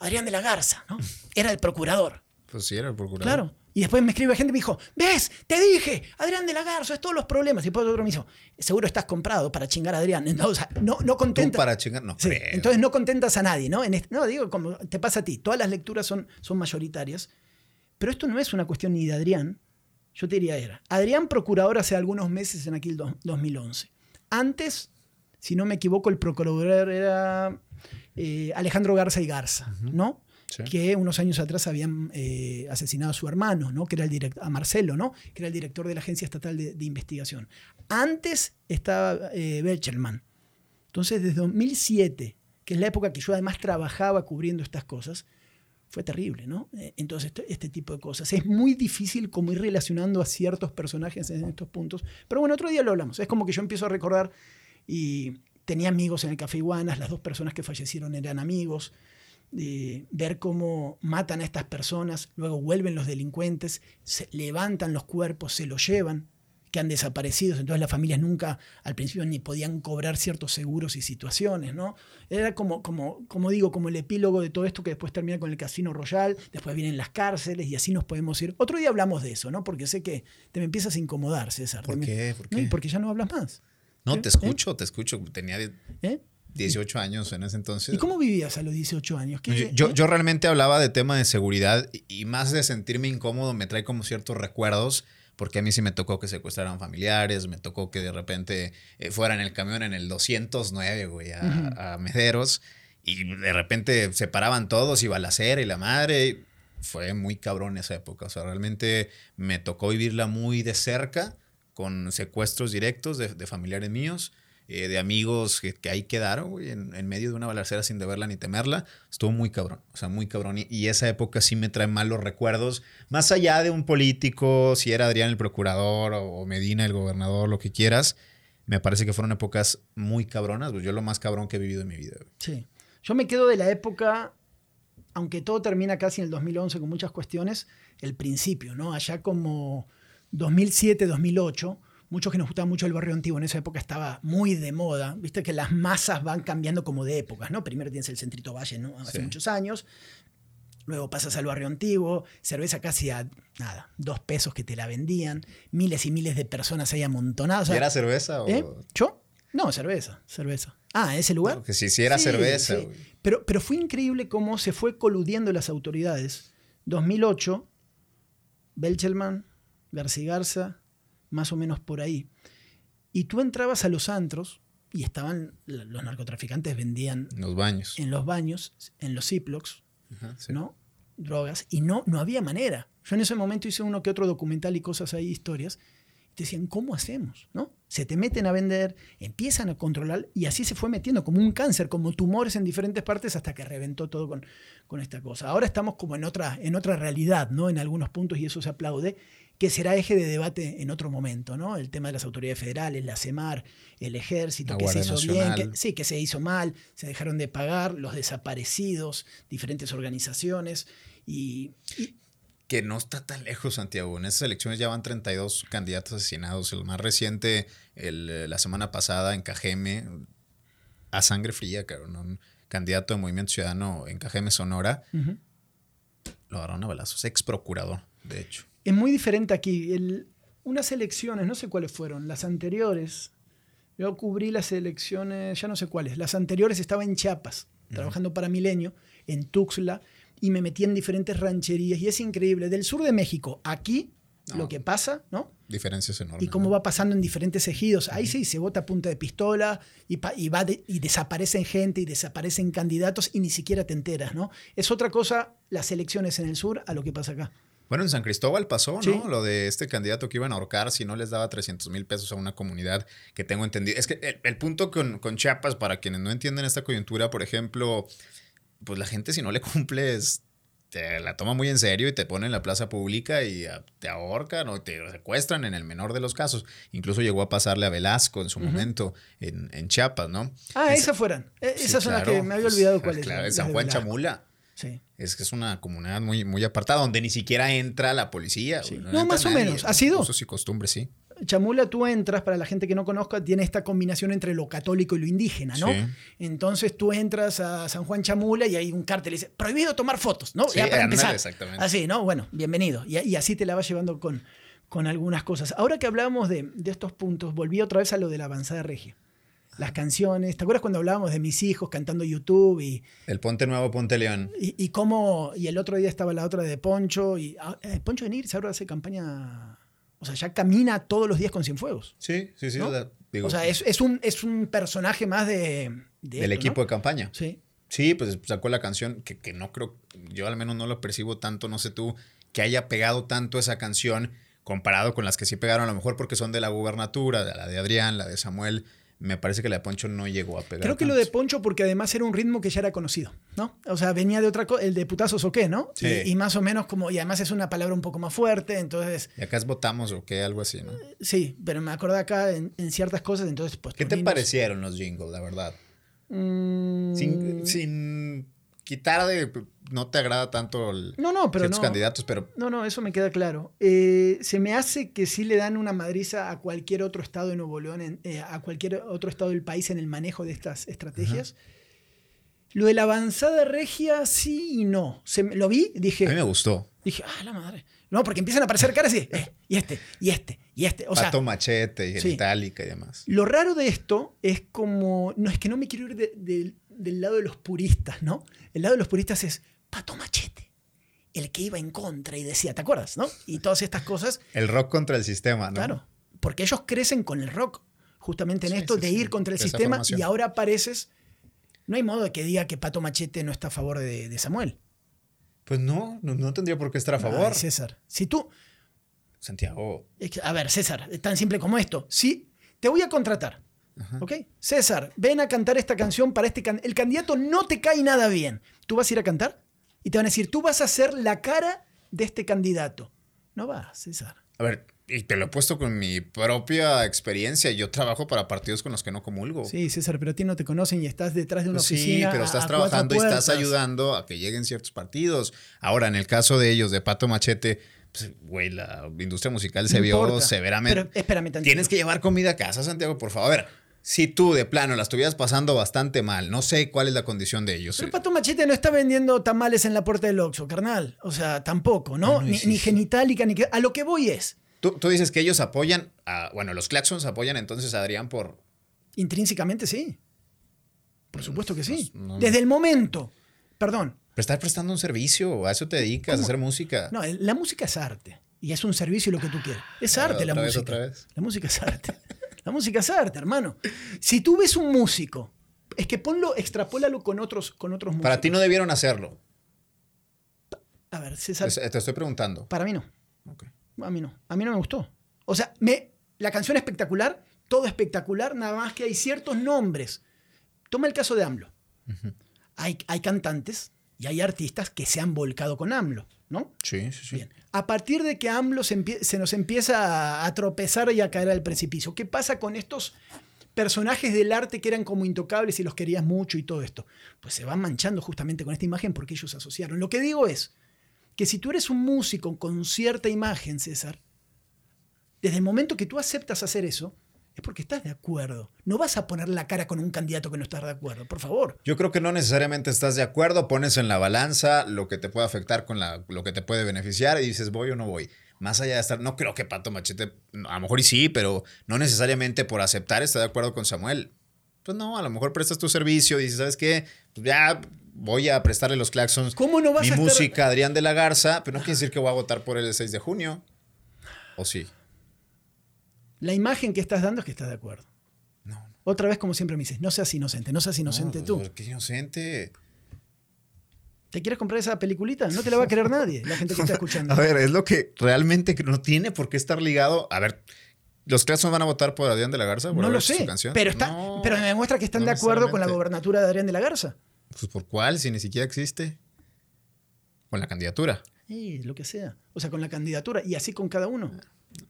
Adrián de la Garza, ¿no? Era el procurador. Pues sí, era el procurador. Claro. Y después me escribe gente y me dijo, ¿ves? Te dije, Adrián de la Garza, es todos los problemas. Y después otro me dijo, seguro estás comprado para chingar a Adrián. Entonces, no, para chingar, no Sí, creo. entonces no contentas a nadie, ¿no? En este- no, digo, como te pasa a ti, todas las lecturas son, son mayoritarias, pero esto no es una cuestión ni de Adrián, yo te diría era, Adrián procurador hace algunos meses en aquel do- 2011. Antes, si no me equivoco, el procurador era eh, Alejandro Garza y Garza, ¿no? Que unos años atrás habían eh, asesinado a su hermano, ¿no? Que era el a Marcelo, ¿no? Que era el director de la Agencia Estatal de, Investigación. Antes estaba eh. Entonces, desde 2007, que es la época que yo además trabajaba cubriendo estas cosas, fue terrible, ¿no? Eh, Entonces, este, este tipo de cosas. Es muy difícil como ir relacionando a ciertos personajes en estos puntos. Pero bueno, otro día lo hablamos. Es como que yo empiezo a recordar y tenía amigos en el Café Iguanas, las dos personas que fallecieron eran amigos. De ver cómo matan a estas personas, luego vuelven los delincuentes, se levantan los cuerpos, se los llevan. que han desaparecido, entonces las familias nunca al principio ni podían cobrar ciertos seguros y situaciones, ¿no? Era como, como, como digo, como el epílogo de todo esto que después termina con el Casino Royal, después vienen las cárceles y así nos podemos ir. Otro día hablamos de eso, ¿no? Porque sé que te me empiezas a incomodar, César. ¿Por qué? ¿Por No, qué? porque ya no hablas más. No, ¿Eh? te escucho, te escucho. Tenía ¿Eh? 18 años en ese entonces. ¿Y cómo vivías a los 18 años? ¿Qué- Yo, yo, eh? yo realmente hablaba de tema de seguridad y, más de sentirme incómodo me trae como ciertos recuerdos, porque a mí sí me tocó que secuestraran familiares, me tocó que de repente eh, fuera en el camión en el 209, güey, a, a Mederos, y de repente se paraban todos y balacera y la madre. Fue muy cabrón esa época, o sea, realmente me tocó vivirla muy de cerca, con secuestros directos de, de familiares míos eh, de amigos que, ahí quedaron, güey, en, medio de una balacera sin deberla ni temerla. Estuvo muy cabrón, o sea, muy cabrón. Y, esa época sí me trae malos recuerdos, más allá de un político, si era Adrián el procurador o, Medina el gobernador, lo que quieras. Me parece que fueron épocas muy cabronas, pues yo lo más cabrón que he vivido en mi vida. Sí. Yo me quedo de la época, aunque todo termina casi en el 2011 con muchas cuestiones, el principio, ¿no? Allá como 2007, 2008, muchos que nos gustaba mucho el barrio antiguo, en esa época estaba muy de moda. Viste que las masas van cambiando como de épocas, ¿no? Primero tienes el Centrito Valle, ¿no? Hace Sí. muchos años. Luego pasas al barrio antiguo, cerveza casi a nada, dos pesos que te la vendían, miles y miles de personas ahí amontonadas. o sea, ¿Y era cerveza o...? ¿eh? ¿Yo? No, cerveza, cerveza. Ah, ¿ese lugar? Porque si, si era Sí, cerveza, sí. Pero, pero fue increíble cómo se fue coludiendo las autoridades. 2008, Belchelman, García Garza, más o menos por ahí. Y tú entrabas a los antros y estaban, los narcotraficantes vendían En los baños. en los baños, en los ziplocs, sí. ¿no? Drogas, y no, no había manera. Yo en ese momento hice uno que otro documental y cosas ahí, historias, y te decían, ¿cómo hacemos? ¿no? Se te meten a vender, empiezan a controlar, y así se fue metiendo como un cáncer, como tumores en diferentes partes hasta que reventó todo con, con esta cosa. Ahora estamos como en otra, en otra realidad, ¿no? En algunos puntos, y eso se aplaude, que será eje de debate en otro momento, ¿no? El tema de las autoridades federales, la CEMAR, el ejército, que se hizo bien, que, sí, que se hizo mal, se dejaron de pagar, los desaparecidos, diferentes organizaciones, y, y- que no está tan lejos, Santiago. En esas elecciones ya van 32 candidatos asesinados. El más reciente, el, eh, la semana pasada en Cajeme, a sangre fría, cabrón. Un candidato de Movimiento Ciudadano en Cajeme, Sonora, lo agarraron a balazos. Ex procurador, de hecho. Es muy diferente aquí. El- unas elecciones, no sé cuáles fueron, las anteriores. Yo cubrí las elecciones, ya no sé cuáles. Las anteriores estaba en Chiapas, trabajando para Milenio, en Tuxtla, y me metí en diferentes rancherías. Y es increíble. Del sur de México, aquí, No. lo que pasa, ¿no? Diferencias enormes. Y cómo ¿no? va pasando en diferentes ejidos. Ahí sí se vota a punta de pistola y, pa- y, va de- y desaparecen gente y desaparecen candidatos y ni siquiera te enteras, ¿no? Es otra cosa las elecciones en el sur a lo que pasa acá. Bueno, en San Cristóbal pasó, ¿no? Sí. Lo de este candidato que iban a ahorcar si no les daba 300 mil pesos a una comunidad que tengo entendido. Es que el, el punto con, con Chiapas, para quienes no entienden esta coyuntura, por ejemplo, pues la gente si no le cumples, te la toma muy en serio y te pone en la plaza pública y ah, te ahorcan o te secuestran en el menor de los casos. Incluso llegó a pasarle a Velasco en su momento en, en Chiapas, ¿no? Ah, Es- esas fueran. Sí, Esas son las claro, que me había pues, olvidado cuáles. Claro, en San Juan Velasco. Chamula. Sí. Es que es una comunidad muy, muy apartada donde ni siquiera entra la policía. Sí. No, entra más o nadie. menos. ¿Ha sido? Usos y costumbres, sí. Chamula, tú entras, para la gente que no conozca, tiene esta combinación entre lo católico y lo indígena, ¿no? Sí. Entonces tú entras a San Juan Chamula y hay un cartel que dice, prohibido tomar fotos, ¿no? Sí, ya para empezar. exactamente. Así, ¿no? Bueno, bienvenido. Y, y así te la vas llevando con, con algunas cosas. Ahora que hablábamos de, de estos puntos, volví otra vez a lo de la avanzada regia. Las canciones, ¿te acuerdas cuando hablábamos de mis hijos cantando YouTube y, El Ponte Nuevo, Ponte León. y, y cómo, y el otro día estaba la otra de Poncho, y ah, eh, Poncho de Nigris ahora hace campaña, o sea, ya camina todos los días con Cienfuegos. Sí, sí, sí. ¿no? o sea, digo, o sea, es, es un, es un personaje más de, de del esto, equipo ¿no? de campaña. Sí. Sí, pues sacó la canción que, que no creo, yo al menos no lo percibo tanto, no sé tú, que haya pegado tanto esa canción comparado con las que sí pegaron, a lo mejor porque son de la gubernatura, de la de Adrián, la de Samuel. Me parece que la de Poncho no llegó a pegar. Creo que lo de Poncho porque además era un ritmo que ya era conocido, ¿no? O sea, venía de otra cosa, el de putazos o qué, ¿no? Sí. Y, y más o menos como, y además es una palabra un poco más fuerte, entonces, Y acá es votamos o qué, algo así, ¿no? sí, pero me acordé acá en, en ciertas cosas, entonces, pues... ¿Qué te niños- parecieron los jingles, la verdad? Mm, Sin, sin quitar de. No te agrada tanto el, No, no, pero no. candidatos, pero No, no, eso me queda claro. Eh, se me hace que sí le dan una madriza a cualquier otro estado de Nuevo León, en- eh, a cualquier otro estado del país en el manejo de estas estrategias. Lo de la avanzada regia, sí y no. Se lo vi, dije, a mí me gustó. dije, ah, la madre. No, porque empiezan a aparecer caras y, eh, y este, y este, y este. O sea, Pato Machete y sí. Genitalica y demás. lo raro de esto es como. No, es que no me quiero ir de- de- del lado de los puristas, ¿no? El lado de los puristas es Pato Machete, el que iba en contra y decía, ¿te acuerdas, no? Y todas estas cosas, El rock contra el sistema, ¿no? claro. Porque ellos crecen con el rock, justamente en Sí, esto sí, de sí, ir contra el sistema formación. y ahora apareces. No hay modo de que diga que Pato Machete no está a favor de, de Samuel. Pues no, no, no tendría por qué estar a favor. Ay, César, si tú. Santiago. A ver, César, es tan simple como esto. Sí, te voy a contratar. ¿Ok? César, ven a cantar esta canción para este can- El candidato no te cae nada bien. ¿Tú vas a ir a cantar? Y te van a decir, tú vas a ser la cara de este candidato. No va, César. A ver, y te lo he puesto con mi propia experiencia. Yo trabajo para partidos con los que no comulgo. Sí, César, pero a ti no te conocen y estás detrás de una sí, oficina. pero a- estás a trabajando y estás ayudando a que lleguen ciertos partidos. Ahora, en el caso de ellos, de Pato Machete, pues, güey, la industria musical se No vio importa. severamente. Pero espérame tantito. Tienes que llevar comida a casa, Santiago, por favor. A ver, si tú de plano la estuvieras pasando bastante mal, no sé cuál es la condición de ellos. Pero Pato Machete no está vendiendo tamales en la puerta del Oxxo, carnal. O sea, tampoco, ¿no? Ah, no, ni, ni genitálica, ni que... A lo que voy es, Tú, tú dices que ellos apoyan, a, bueno, los Claxons apoyan entonces a Adrián por... intrínsecamente sí. Por supuesto que sí. Pues, no. Desde el momento, perdón, Pero estar prestando un servicio, a eso te dedicas, ¿Cómo? a hacer música. No, la música es arte. Y es un servicio lo que tú quieras. Es arte la vez, música. otra vez. La música es arte. La música es arte, hermano. Si tú ves un músico, es que ponlo, extrapólalo con otros, con otros músicos. Para ti no debieron hacerlo. A ver, César, Te estoy preguntando. para mí no. A mí no. A mí no me gustó. O sea, me, la canción es espectacular, todo espectacular, nada más que hay ciertos nombres. Toma el caso de AMLO. hay, hay cantantes y hay artistas que se han volcado con AMLO, ¿no? Sí, sí, sí. Bien. A partir de que AMLO se, nos empieza a, a tropezar y a caer al precipicio, ¿qué pasa con estos personajes del arte que eran como intocables y los querías mucho y todo esto? Pues se van manchando justamente con esta imagen porque ellos se asociaron. Lo que digo es que si tú eres un músico con cierta imagen, César, desde el momento que tú aceptas hacer eso, es porque estás de acuerdo. No vas a poner la cara con un candidato que no estás de acuerdo, por favor. Yo creo que no necesariamente estás de acuerdo, pones en la balanza lo que te puede afectar con la, lo que te puede beneficiar y dices voy o no voy. Más allá de estar, no creo que Pato Machete, a lo mejor y sí, pero no necesariamente por aceptar está de acuerdo con Samuel. Pues no, a lo mejor prestas tu servicio, dices, ¿sabes qué? Pues ya voy a prestarle los claxons. ¿Cómo no vas mi a estar- música, Adrián de la Garza, pero no quiere decir que voy a votar por él el 6 de junio. ¿O sí? La imagen que estás dando es que estás de acuerdo. No. Otra vez, como siempre me dices, no seas inocente, no seas inocente no, tú. pues, Qué inocente. ¿Te quieres comprar esa peliculita? No te la va a querer nadie, la gente que está escuchando. A ver, es lo que realmente no tiene por qué estar ligado. A ver, ¿los Claxons van a votar por Adrián de la Garza? por no lo sé, canción? pero, está, No, pero me demuestra que están no de acuerdo con la gobernatura de Adrián de la Garza. Pues por cuál, si ni siquiera existe. Con la candidatura. Eh, lo que sea. O sea, con la candidatura y así con cada uno.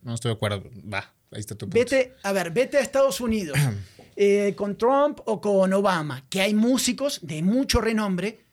No estoy de acuerdo. Va, ahí está tu punto. Vete, a ver, vete a Estados Unidos eh, con Trump o con Obama, que hay músicos de mucho renombre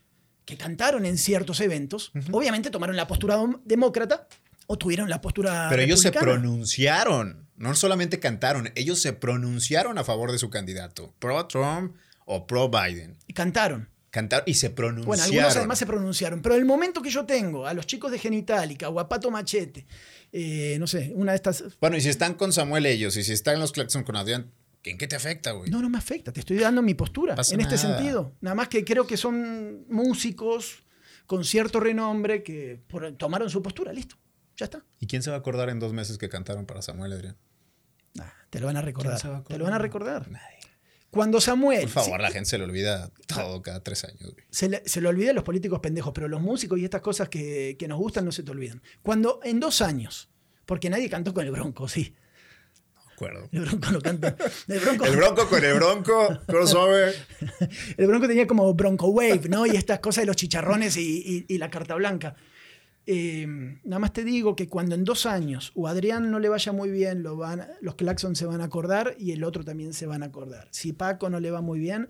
que cantaron en ciertos eventos. Obviamente tomaron la postura demócrata o tuvieron la postura Pero ellos se pronunciaron. No solamente cantaron, ellos se pronunciaron a favor de su candidato. Pro Trump o pro Biden. Y cantaron. Cantaron y se pronunciaron. Bueno, algunos además se pronunciaron, pero el momento que yo tengo a los chicos de Genitalica o a Pato Machete, eh, no sé, una de estas... Bueno, y si están con Samuel ellos y si están los Claxon con Adrián, ¿en qué te afecta, güey? No, no me afecta, te estoy dando mi postura Pasa en este nada. sentido. Nada más que creo que son músicos con cierto renombre que por- tomaron su postura, listo, ya está. ¿Y quién se va a acordar en dos meses que cantaron para Samuel Adrián? Nah, te lo van a recordar. se va a Te lo van a recordar. Nadie. Cuando Samuel... Por favor, sí, la gente se le olvida todo cada tres años, se, le, se lo olvidan los políticos pendejos, pero los músicos y estas cosas que, que nos gustan no se te olvidan. Cuando en dos años, porque nadie cantó con el Bronco, sí. No acuerdo. El Bronco lo canta. El Bronco, El bronco con el bronco, crossover. El Bronco tenía como Bronco Wave, ¿no? Y estas cosas de los chicharrones y, y- y la carta blanca. Eh, nada más te digo que cuando en dos años o Adrián no le vaya muy bien, lo van, los Claxon se van a acordar y el otro también se van a acordar. Si Paco no le va muy bien,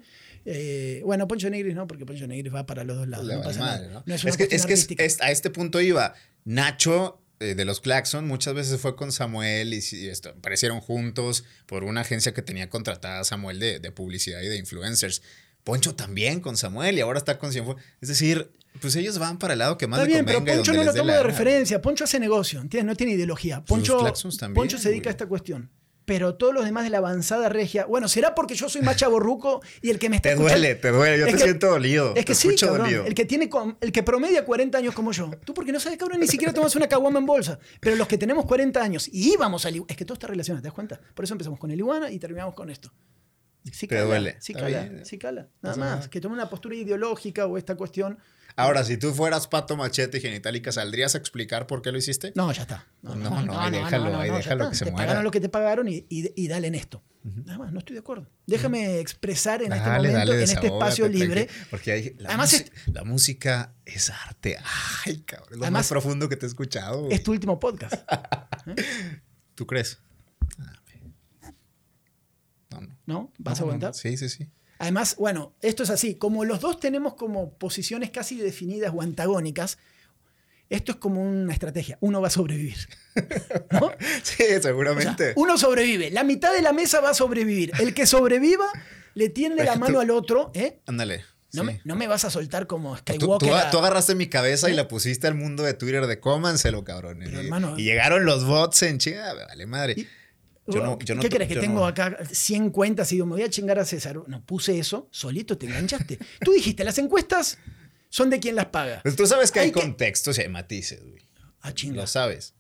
Eh, bueno, Poncho Negris no, porque Poncho Negris va para los dos lados. No pasa madre, nada. ¿no? No es, que, es que es- es- a este punto iba. Nacho eh, de los Claxon muchas veces fue con Samuel y, esto, aparecieron juntos por una agencia que tenía contratada a Samuel de, de publicidad y de influencers. Poncho también con Samuel y ahora está con Cienfuegos. Es decir, pues ellos van para el lado que más Está bien, pero Poncho no lo toma de referencia. Poncho hace negocio, ¿entiendes? No tiene ideología. Poncho, también, Poncho se dedica a esta cuestión. Pero todos los demás de la avanzada regia. Bueno, será porque yo soy más chaborruco y el que me está Te escuchando- duele, te duele. Yo Es te que- siento dolido. Es que sí, escucho cabrón. dolido. El que tiene el que promedia 40 años como yo. Tú porque no sabes, cabrón, ni siquiera tomas una caguama en bolsa. Pero los que tenemos 40 años y íbamos al es que todo está relacionado, ¿te das cuenta? Por eso empezamos con el iguana y terminamos con esto. Sí Te cala, duele. Sí cala, sí cala. Nada más. Que tome una postura ideológica o esta cuestión. Ahora, si tú fueras Pato Machete y Genitalica, ¿saldrías a explicar por qué lo hiciste? No, ya está. No, no, ahí déjalo, ahí déjalo que se Te muera. pagaron lo que te pagaron y, y, y dale en esto. Nada más, no estoy de acuerdo. Déjame expresar en este momento, dale, en este espacio libre. Porque hay, la, Además, la música es arte. Ay, cabrón. Es lo Además, más profundo que te he escuchado. güey. Es tu último podcast. ¿Tú crees? Ah, No, no. ¿No? ¿Vas No, a aguantar? no. Sí, sí, sí. Además, bueno, esto es así. Como los dos tenemos como posiciones casi definidas o antagónicas, esto es como una estrategia. Uno va a sobrevivir. ¿no? Sí, O sea, seguramente. uno sobrevive. La mitad de la mesa va a sobrevivir. El que sobreviva le tiende la Tú- mano al otro. ¿eh? Ándale. No, sí. me, no me vas a soltar como Tú, tú- Skywalker. a- tú agarraste mi cabeza y ¿Eh? la pusiste al mundo de Twitter de cómanselo, cabrón. Pero, y, hermano- y llegaron los bots en chinga, vale madre. Y- Yo no- yo no ¿Qué crees? Que tengo no- acá 100 cuentas y digo, me voy a chingar a César. No, puse eso, solito te enganchaste. Tú dijiste, las encuestas son de quien las paga. Pues tú sabes que hay, Hay que- contextos y hay matices, güey. Ah, chinga. Lo sabes.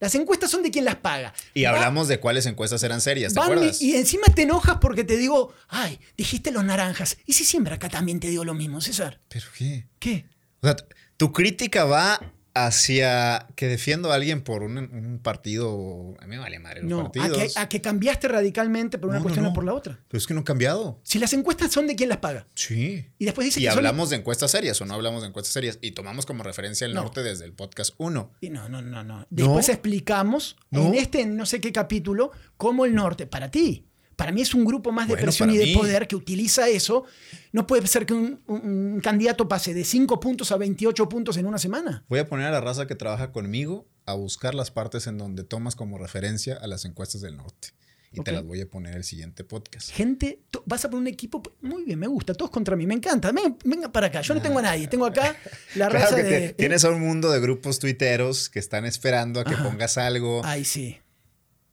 Las encuestas son de quien las paga. Y Va- hablamos de cuáles encuestas eran serias, ¿te van acuerdas? y, encima te enojas porque te digo, ay, dijiste los naranjas. ¿Y si siempre acá también te digo lo mismo, César? ¿Pero qué? ¿Qué? O sea, tu crítica va hacia que defiendo a alguien por un, un partido. A mí me vale madre los No, a partidos. que, a que cambiaste radicalmente por una No, no, cuestión o por la otra. Pero es que no han cambiado. Si las encuestas son de quien las paga. Sí. Y después dices Y que son- hablamos de encuestas serias o no hablamos de encuestas serias. Y tomamos como referencia el No. norte desde el podcast 1. Y no, no, no, no. Después explicamos en este no sé qué capítulo cómo el norte, para ti, para mí es un grupo más de Bueno, presión y de mí. poder que utiliza eso. No puede ser que un, candidato pase de 5 puntos a 28 puntos en una semana. Voy a poner a la raza que trabaja conmigo a buscar las partes en donde tomas como referencia a las encuestas del norte. Y te las voy a poner el siguiente podcast. Gente, vas a poner un equipo, muy bien, me gusta, todos contra mí, me encanta. Venga, venga para acá, yo no tengo a nadie, tengo acá la raza que de... te- tienes a un mundo de grupos tuiteros que están esperando a que Ajá. pongas algo. Ay, sí.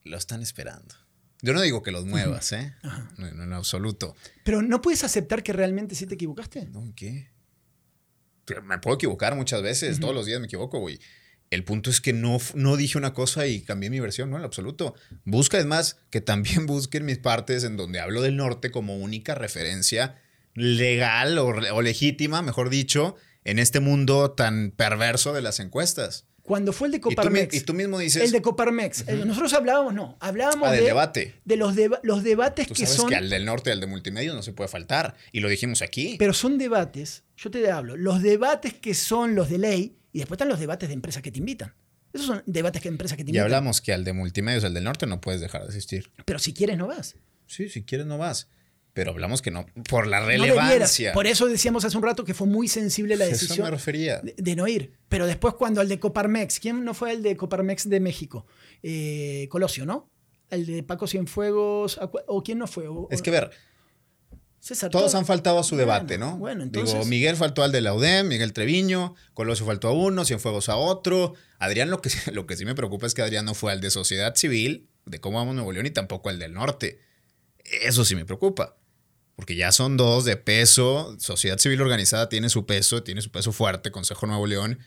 Lo están esperando. Yo no digo que los muevas, ¿eh? Ajá. No, no, en absoluto. Pero ¿no puedes aceptar que realmente sí te equivocaste? No, ¿qué? Me puedo equivocar muchas veces, todos los días me equivoco, güey. El punto es que no, no dije una cosa y cambié mi versión, no, en absoluto. Busca, es más, que también busquen mis partes en donde hablo del norte como única referencia legal o, o legítima, mejor dicho, en este mundo tan perverso de las encuestas. Cuando fue el de Y tú, Coparmex. y tú mismo dices, El de Coparmex. Eh, Nosotros hablábamos, no, hablábamos ah, del de, debate. de los, deba- los debates Tú que sabes son... que al del norte y al de multimedia no se puede faltar. Y lo dijimos aquí. Pero son debates, yo te hablo, los debates que son los de ley y después están los debates de empresas que te invitan. Esos son debates de empresas que te invitan. hablamos que al de multimedia, al del norte, no puedes dejar de asistir. Pero si quieres no vas. Sí, si quieres no vas. Pero hablamos que no, por la No relevancia. Por eso decíamos hace un rato que fue muy sensible la Eso me decisión refería. de, de no ir. Pero después cuando al de Coparmex, ¿quién no fue el de Coparmex de México? Eh, Colosio, ¿no? El de Paco Cienfuegos, ¿o ¿o quién no fue? O- Es que ver, César, todos todo- han faltado a su Bueno, debate, ¿no? Bueno, Digo, entonces... Miguel faltó al de la UDEM, Miguel Treviño, Colosio faltó a uno, Cienfuegos a otro. Adrián, lo que, lo que sí me preocupa es que Adrián no fue al de Sociedad Civil, de cómo vamos Nuevo León, y tampoco al del norte. Eso sí me preocupa. Porque ya son dos de peso. Sociedad Civil Organizada tiene su peso, tiene su peso fuerte, Consejo Nuevo León.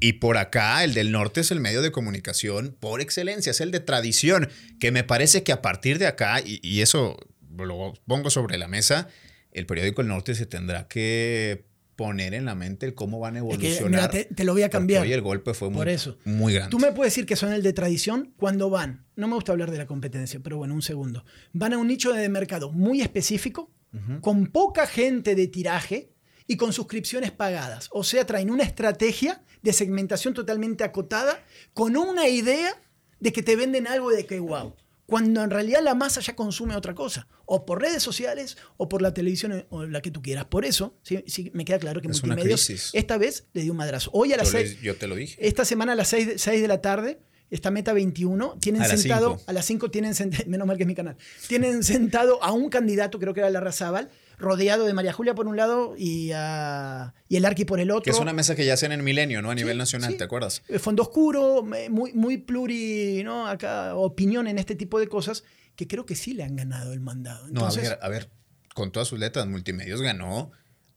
Y por acá, el del norte es el medio de comunicación por excelencia, es el de tradición, que me parece que a partir de acá, y, eso lo pongo sobre la mesa, el periódico El Norte se tendrá que poner en la mente el cómo van a Es que, evolucionar. mira, te, te lo voy a cambiar. Hoy el golpe fue muy, Por eso. muy grande. Tú me puedes decir que son el de tradición cuando van, no me gusta hablar de la competencia, pero bueno, un segundo, van a un nicho de mercado muy específico, con poca gente de tiraje y con suscripciones pagadas. O sea, traen una estrategia de segmentación totalmente acotada con una idea de que te venden algo de que wow. Cuando en realidad la masa ya consume otra cosa, o por redes sociales o por la televisión o la que tú quieras. Por eso, sí, sí me queda claro que Es Multimedios esta vez le dio un madrazo. Hoy a las Yo, le- 6, yo te lo dije. esta semana a las 6 de, 6 de la tarde, esta meta 21, tienen A sentado, a las 5 tienen sent- menos mal que es mi canal, tienen sentado a un candidato, creo que era Larrazábal, rodeado de María Julia por un lado y, a- y el Arqui por el otro. Que es una mesa que ya hacen en Milenio, ¿no? A nivel nacional, sí. ¿te acuerdas? Eh, Fondo oscuro, muy, muy pluri, ¿no? Acá, opinión en este tipo de cosas, que creo que sí le han ganado el mandado. No, a ver, a ver, con todas sus letras, Multimedios ganó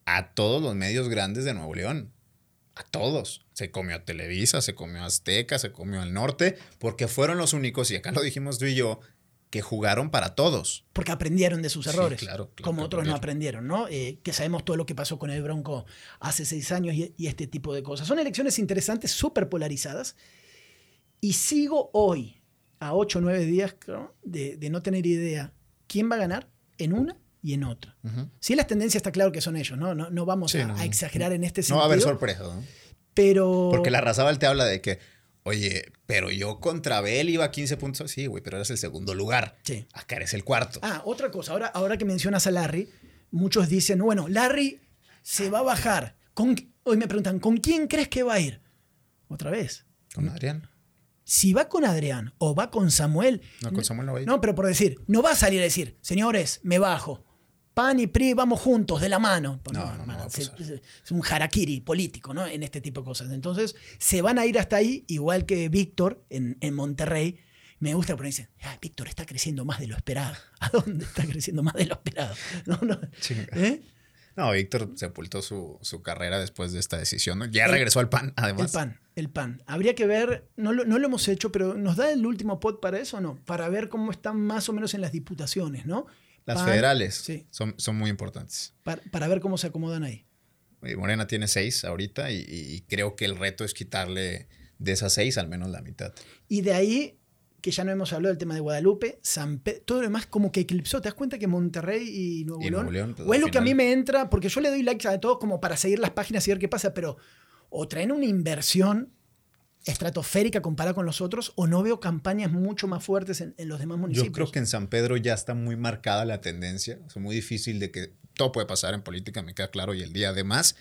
a todos los medios grandes de Nuevo León. A todos. Se comió a Televisa, se comió a Azteca, se comió al norte, porque fueron los únicos, y acá lo dijimos tú y yo, que jugaron para todos. porque aprendieron de sus Sí, errores, claro, claro como otros no aprendieron, ¿no? Eh, que sabemos todo lo que pasó con el Bronco hace seis años y, y este tipo de cosas. Son elecciones interesantes, súper polarizadas, y sigo hoy, a ocho o nueve días creo, de, de no tener idea quién va a ganar en una y en otra. Ujú. Sí, las tendencias está claro que son ellos, ¿no? No, no vamos Sí, a, no, a no. exagerar en este No sentido. va a haber sorpresa, ¿no? Pero. Porque la Razabal te habla de que, oye, pero yo contra Bel iba a 15 puntos. Sí, güey, pero eres el segundo lugar. Sí. Acá eres el cuarto. Ah, otra cosa. Ahora, ahora que mencionas a Larry, muchos dicen, bueno, Larry se va a bajar. ¿Con, hoy me preguntan, ¿con quién crees que va a ir? Otra vez. Con Adrián. Si va con Adrián o va con Samuel. No, con Samuel no va a ir. No, pero por decir, no va a salir a decir, señores, me bajo. PAN y PRI, vamos juntos, de la mano. No, no, no se- es un harakiri político, ¿no? En este tipo de cosas. Entonces, se van a ir hasta ahí, igual que Víctor en, en Monterrey. Me gusta porque dicen, "Ah, Víctor está creciendo más de lo esperado. ¿A dónde está creciendo más de lo esperado? No, no. ¿Eh? No, Víctor sepultó su, su carrera después de esta decisión. ¿no? Ya El- regresó al PAN, además. El pan, el pan. Habría que ver, no lo, no lo hemos hecho, pero ¿nos da el último pod para eso o no? Para ver cómo están más o menos en las diputaciones, ¿no? Las PAN, federales Sí, son, son muy importantes. para, para ver cómo se acomodan ahí. Eh, Morena tiene seis ahorita y, y creo que el reto es quitarle de esas seis al menos la mitad. Y de ahí, que ya no hemos hablado del tema de Guadalupe, San Pe- todo lo demás como que eclipsó. ¿Te das cuenta que Monterrey y Nuevo Y León? Nuevo León, pues, o es lo que a mí me entra, porque yo le doy likes a todo como para seguir las páginas y ver qué pasa, pero o traen una inversión estratosférica comparada con los otros, o no veo campañas mucho más fuertes en, en los demás municipios. Yo creo que en San Pedro ya está muy marcada la tendencia. Es muy difícil de que todo puede pasar en política, me queda claro, y el día además.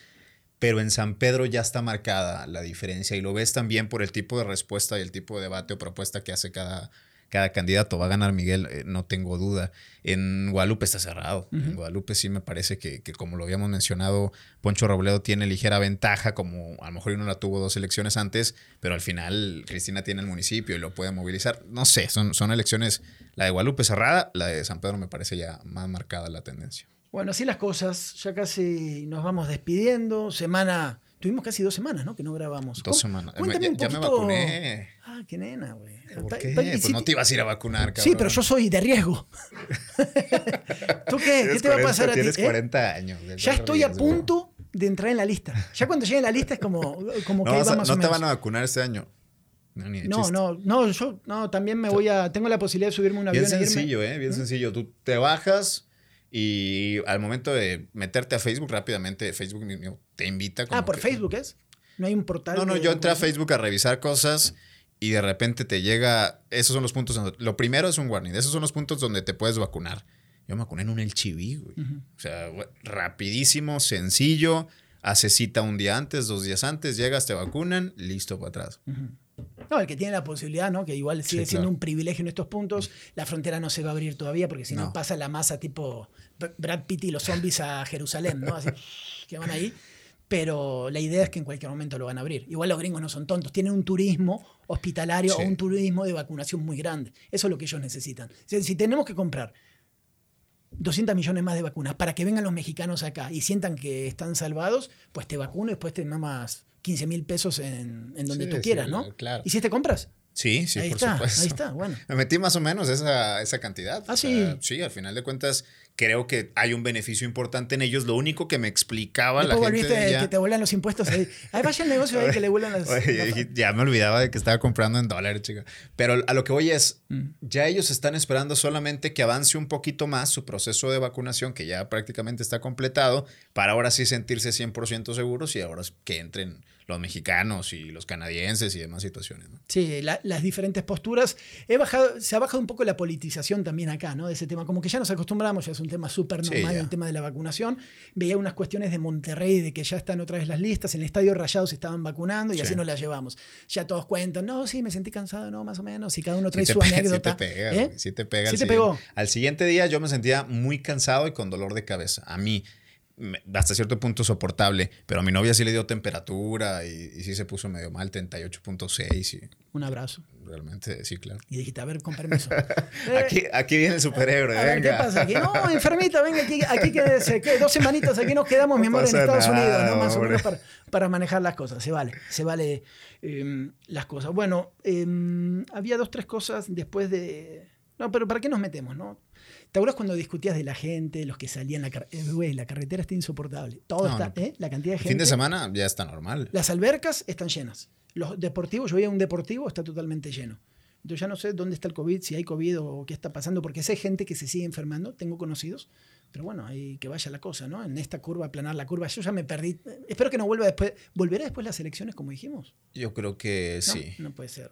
Pero en San Pedro ya está marcada la diferencia y lo ves también por el tipo de respuesta y el tipo de debate o propuesta que hace cada, cada candidato. Va a ganar Miguel, eh, no tengo duda. En Guadalupe está cerrado. En Guadalupe sí me parece que, que, como lo habíamos mencionado, Poncho Robledo tiene ligera ventaja, como a lo mejor uno la tuvo dos elecciones antes, pero al final Cristina tiene el municipio y lo puede movilizar. No sé, son, son elecciones, la de Guadalupe cerrada, la de San Pedro me parece ya más marcada la tendencia. Bueno, así las cosas. Ya casi nos vamos despidiendo. Semana. Tuvimos casi dos semanas, ¿no? Que no grabamos. Dos semanas. Cuéntame Ya- un ya me poquito- vacuné. Ah, qué nena, güey. ¿Por qué? Pues si no te- te ibas a ir a vacunar, cabrón. Sí, pero yo soy de riesgo. ¿Tú qué? ¿Qué Tienes te va a 40 pasar a ti? Tienes ¿Eh? 40 años. Ya estoy a riesgo. punto de entrar en la lista. Ya cuando llegue en la lista es como, como que No, ahí vas va a- más no o te menos. van a vacunar este año. No, ni No, no, no, yo no, también me voy a. Tengo la posibilidad de subirme a un avión Bien e irme. sencillo, ¿eh? Bien sencillo. Tú te bajas y al momento de meterte a Facebook rápidamente, Facebook te invita. como Ah, por que- Facebook es. No hay un portal. No, no, yo entré a? Facebook a revisar cosas y de repente te llega. Esos son los puntos. donde- lo primero es un warning. Esos son los puntos donde te puedes vacunar. Yo me vacuné en un El Chiví, güey. O sea, güey, rapidísimo, sencillo. Haces cita un día antes, dos días antes, llegas, te vacunan, listo para atrás. No, el que tiene la posibilidad, ¿no? Que igual sigue Sí, siendo claro. un privilegio en estos puntos. La frontera no se va a abrir todavía porque si no, No. pasa la masa tipo Br- Brad Pitt y los zombies a Jerusalén, ¿no? Así que van ahí. Pero la idea es que en cualquier momento lo van a abrir. Igual los gringos no son tontos. Tienen un turismo hospitalario Sí. o un turismo de vacunación muy grande. Eso es lo que ellos necesitan. Si tenemos que comprar 200 millones más de vacunas para que vengan los mexicanos acá y sientan que están salvados, pues te vacuno y después te mamas 15 mil pesos en, en donde Sí, tú sí, quieras, ¿no? claro. ¿Y si te compras? Sí, sí, ahí por está, supuesto. ahí está, bueno. Me metí más o menos esa, esa cantidad. Ah, O sea, sí. sí, al final de cuentas, creo que hay un beneficio importante en ellos. Lo único que me explicaba la gente. ya- que te vuelan los impuestos ahí. Ahí vaya el negocio ahí que le vuelan las. Oye, ya me olvidaba de que estaba comprando en dólares, chica. Pero a lo que voy es, Mm. ya ellos están esperando solamente que avance un poquito más su proceso de vacunación, que ya prácticamente está completado, para ahora sí sentirse 100% seguros y ahora que entren los mexicanos y los canadienses y demás situaciones. ¿no? Sí, la, las diferentes posturas. He bajado, se ha bajado un poco la politización también acá, ¿no? De ese tema. Como que ya nos acostumbramos, ya es un tema súper Sí, normal ya. el tema de la vacunación. Veía unas cuestiones de Monterrey de que ya están otra vez las listas. En el Estadio Rayado se estaban vacunando y Sí. así nos las llevamos. Ya todos cuentan, no, sí, me sentí cansado, no, más o menos. Y cada uno trae Sí su pega, sí anécdota. te pega, ¿Eh? sí te pega. Sí al te siguiente- pegó. Al siguiente día yo me sentía muy cansado y con dolor de cabeza. A mí, hasta cierto punto soportable, pero a mi novia sí le dio temperatura y, y sí se puso medio mal, 38.6 y Un abrazo. realmente sí, claro. Y dijiste, a ver, con permiso. Aquí, aquí viene el superhéroe, A ver, ¿qué venga. pasa aquí? No, enfermita, venga aquí, aquí quédese, que dos semanitas aquí nos quedamos, mi amor, en Estados nada, Unidos, ¿no? Más o menos para, para manejar las cosas. Se vale, se vale eh, las cosas. Bueno, eh, había dos, tres cosas después de. No, pero ¿para qué nos metemos, no? ¿Te acuerdas cuando discutías de la gente, los que salían la carretera? Güey, la carretera está insoportable. Todo No, está, no. ¿eh? La cantidad de gente. Fin de semana ya está normal. Las albercas están llenas. Los deportivos, yo veía un deportivo, está totalmente lleno. Entonces ya no sé dónde está el COVID, si hay COVID o qué está pasando, porque sé gente que se sigue enfermando, tengo conocidos, pero bueno, hay que vaya la cosa, ¿no? En esta curva, aplanar la curva. Yo ya me perdí. Espero que no vuelva después. ¿Volverá después las elecciones, como dijimos? Yo creo que ¿No? sí. No puede ser.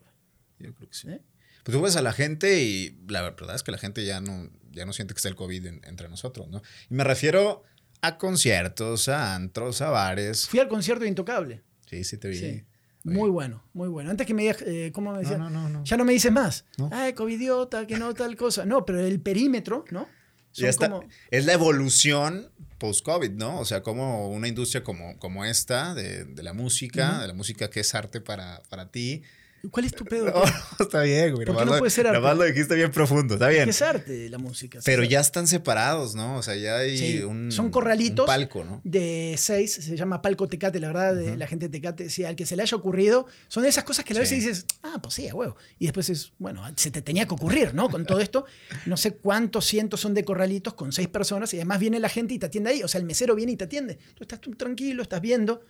Yo creo que sí. ¿eh? Pues tú ves a la gente y la verdad es que la gente ya no, ya no siente que está el COVID en- entre nosotros, ¿no? Y me refiero a conciertos, a antros, a bares. Fui al concierto de Intocable. Sí, sí te vi. Sí. Muy bueno, muy bueno. Antes que me digas, eh, ¿cómo me No, decían? no, no, no. Ya no me dices más. Ay, covidiota, que no tal cosa. No, pero el perímetro, ¿no? Ya está. como- Es la evolución post-COVID, ¿no? O sea, como una industria como, como esta, de, de la música, Ujú. de la música que es arte para, para ti. ¿Cuál es tu pedo? No, está bien, güey. ¿Por qué nomás no puede ser arte? nomás lo dijiste bien profundo, está bien. ¿Qué es arte la música? Pero ya están separados, ¿no? O sea, ya hay Sí, un, son corralitos un palco, ¿no? de seis, se llama Palco Tecate, la verdad, de la gente de Tecate, sí, al que se le haya ocurrido, son esas cosas que a Sí. veces dices, ah, pues sí, a huevo. Y después es, bueno, se te tenía que ocurrir, ¿no? Con todo esto, no sé cuántos cientos son de corralitos con seis personas y además viene la gente y te atiende ahí, o sea, el mesero viene y te atiende. Tú estás tú tranquilo, estás viendo.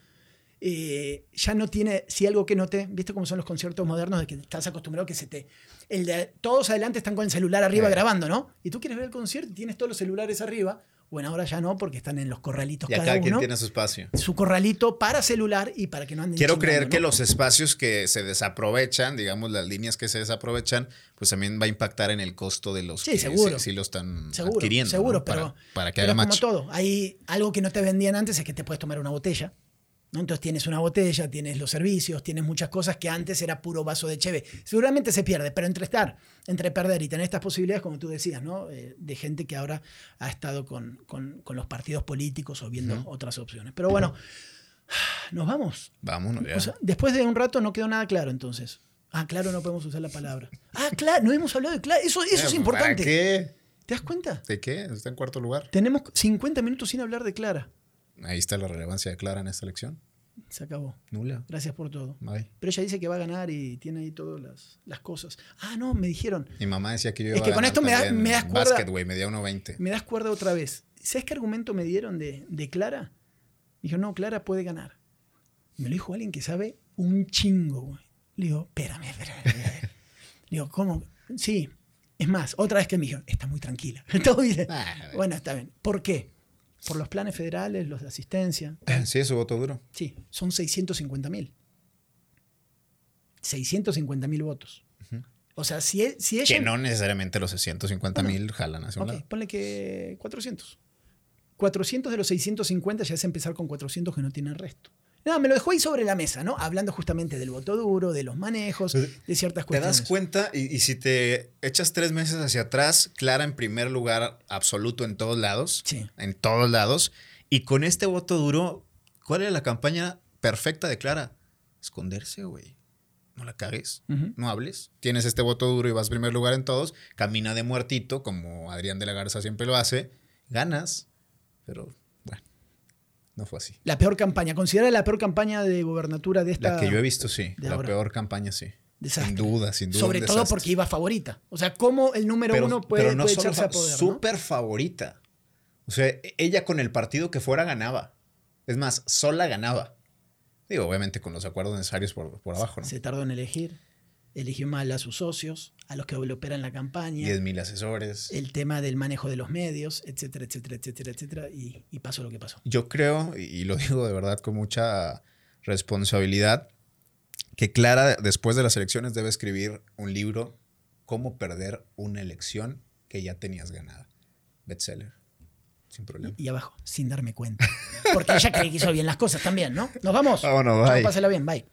Eh, ya no tiene, si algo que noté, ¿viste cómo son los conciertos modernos de que estás acostumbrado que se te... El de, todos adelante están con el celular arriba Sí. grabando, ¿no? Y tú quieres ver el concierto y tienes todos los celulares arriba. Bueno, ahora ya no, porque están en los corralitos Ya cada cada quien uno. tiene su espacio. Su corralito para celular y para que no anden Quiero creer que los espacios que se desaprovechan, digamos las líneas que se desaprovechan, pues también va a impactar en el costo de los Sí, que seguro. sí, sí lo están Seguro, adquiriendo. seguro, ¿no? pero, para, para que pero haga match. todo. Hay algo que no te vendían antes es que te puedes tomar una botella. ¿No? Entonces tienes una botella, tienes los servicios, tienes muchas cosas que antes era puro vaso de cheve. Seguramente se pierde, pero entre estar, entre perder y tener estas posibilidades, como tú decías, ¿no? Eh, de gente que ahora ha estado con, con- con los partidos políticos o viendo otras opciones. Pero bueno, nos vamos. Vámonos ya. O sea, después de un rato no quedó nada claro entonces. Ah, claro, no podemos usar la palabra. Ah, claro, no hemos hablado de claro. Eso, eso es Eh, importante. ¿Para qué? ¿Te das cuenta? ¿De qué? Está en cuarto lugar. Tenemos 50 minutos sin hablar de Clara. Ahí está la relevancia de Clara en esta elección. Se acabó. Nula. Gracias por todo. Bye. Pero ella dice que va a ganar y tiene ahí todas las, las cosas. Ah, no, me dijeron. Mi mamá decía que yo Es iba que a con ganar esto me da- me das cuerda- Básquet, güey, medía 1.20. Me das cuerda otra vez. ¿Sabes qué argumento me dieron de, de Clara? Me dijo, no, Clara puede ganar. Me lo dijo alguien que sabe un chingo, güey. Le digo, espérame, espérame. espérame". Le digo, ¿cómo? Sí. Es más, otra vez que me dijo, está muy tranquila. Todo bien. Ah, Bueno, está bien. ¿Por qué? Por los planes federales, los de asistencia. Sí, su voto duro. Sí, son 650 mil. 650 mil votos. O sea, si, e- si ella... Que no necesariamente los 650 mil jalan hacia un Ok, lado. ponle que 400. 400 de los 650 ya es empezar con 400 que no tienen resto. No, me lo dejó ahí sobre la mesa, ¿no? Hablando justamente del voto duro, de los manejos, de ciertas Te cuestiones. das cuenta y, y si te echas tres meses hacia atrás, Clara en primer lugar absoluto en todos lados. Sí. En todos lados. Y con este voto duro, ¿cuál era la campaña perfecta de Clara? Esconderse, güey. No la cagues. No hables. Tienes este voto duro y vas primer lugar en todos. Camina de muertito, como Adrián de la Garza siempre lo hace. Ganas. Pero no fue así. La peor campaña. Considera la peor campaña de gobernatura de esta. La que yo he visto, sí. La ahora. peor campaña, sí. Desastre. Sin duda, sin duda. Sobre todo porque iba favorita. O sea, ¿cómo el número pero, uno puede, pero no puede solo echarse a poder? ¿no? súper favorita. O sea, e- ella con el partido que fuera ganaba. Es más, sola ganaba. Digo, obviamente con los acuerdos necesarios por, por abajo, ¿no? Se tardó en elegir. Eligió mal a sus socios, a los que operan la campaña. 10 mil asesores. el tema del manejo de los medios, etcétera, etcétera, etcétera, etcétera, y, y pasó lo que pasó. Yo creo, y y lo digo de verdad con mucha responsabilidad, que Clara, después de las elecciones, debe escribir un libro, Cómo perder una elección que ya tenías ganada. Bestseller. Sin problema. Y, abajo, sin darme cuenta. Porque ella cree que hizo bien las cosas también, ¿no? Nos vamos. Vámonos, bye. Pásela bien, bye.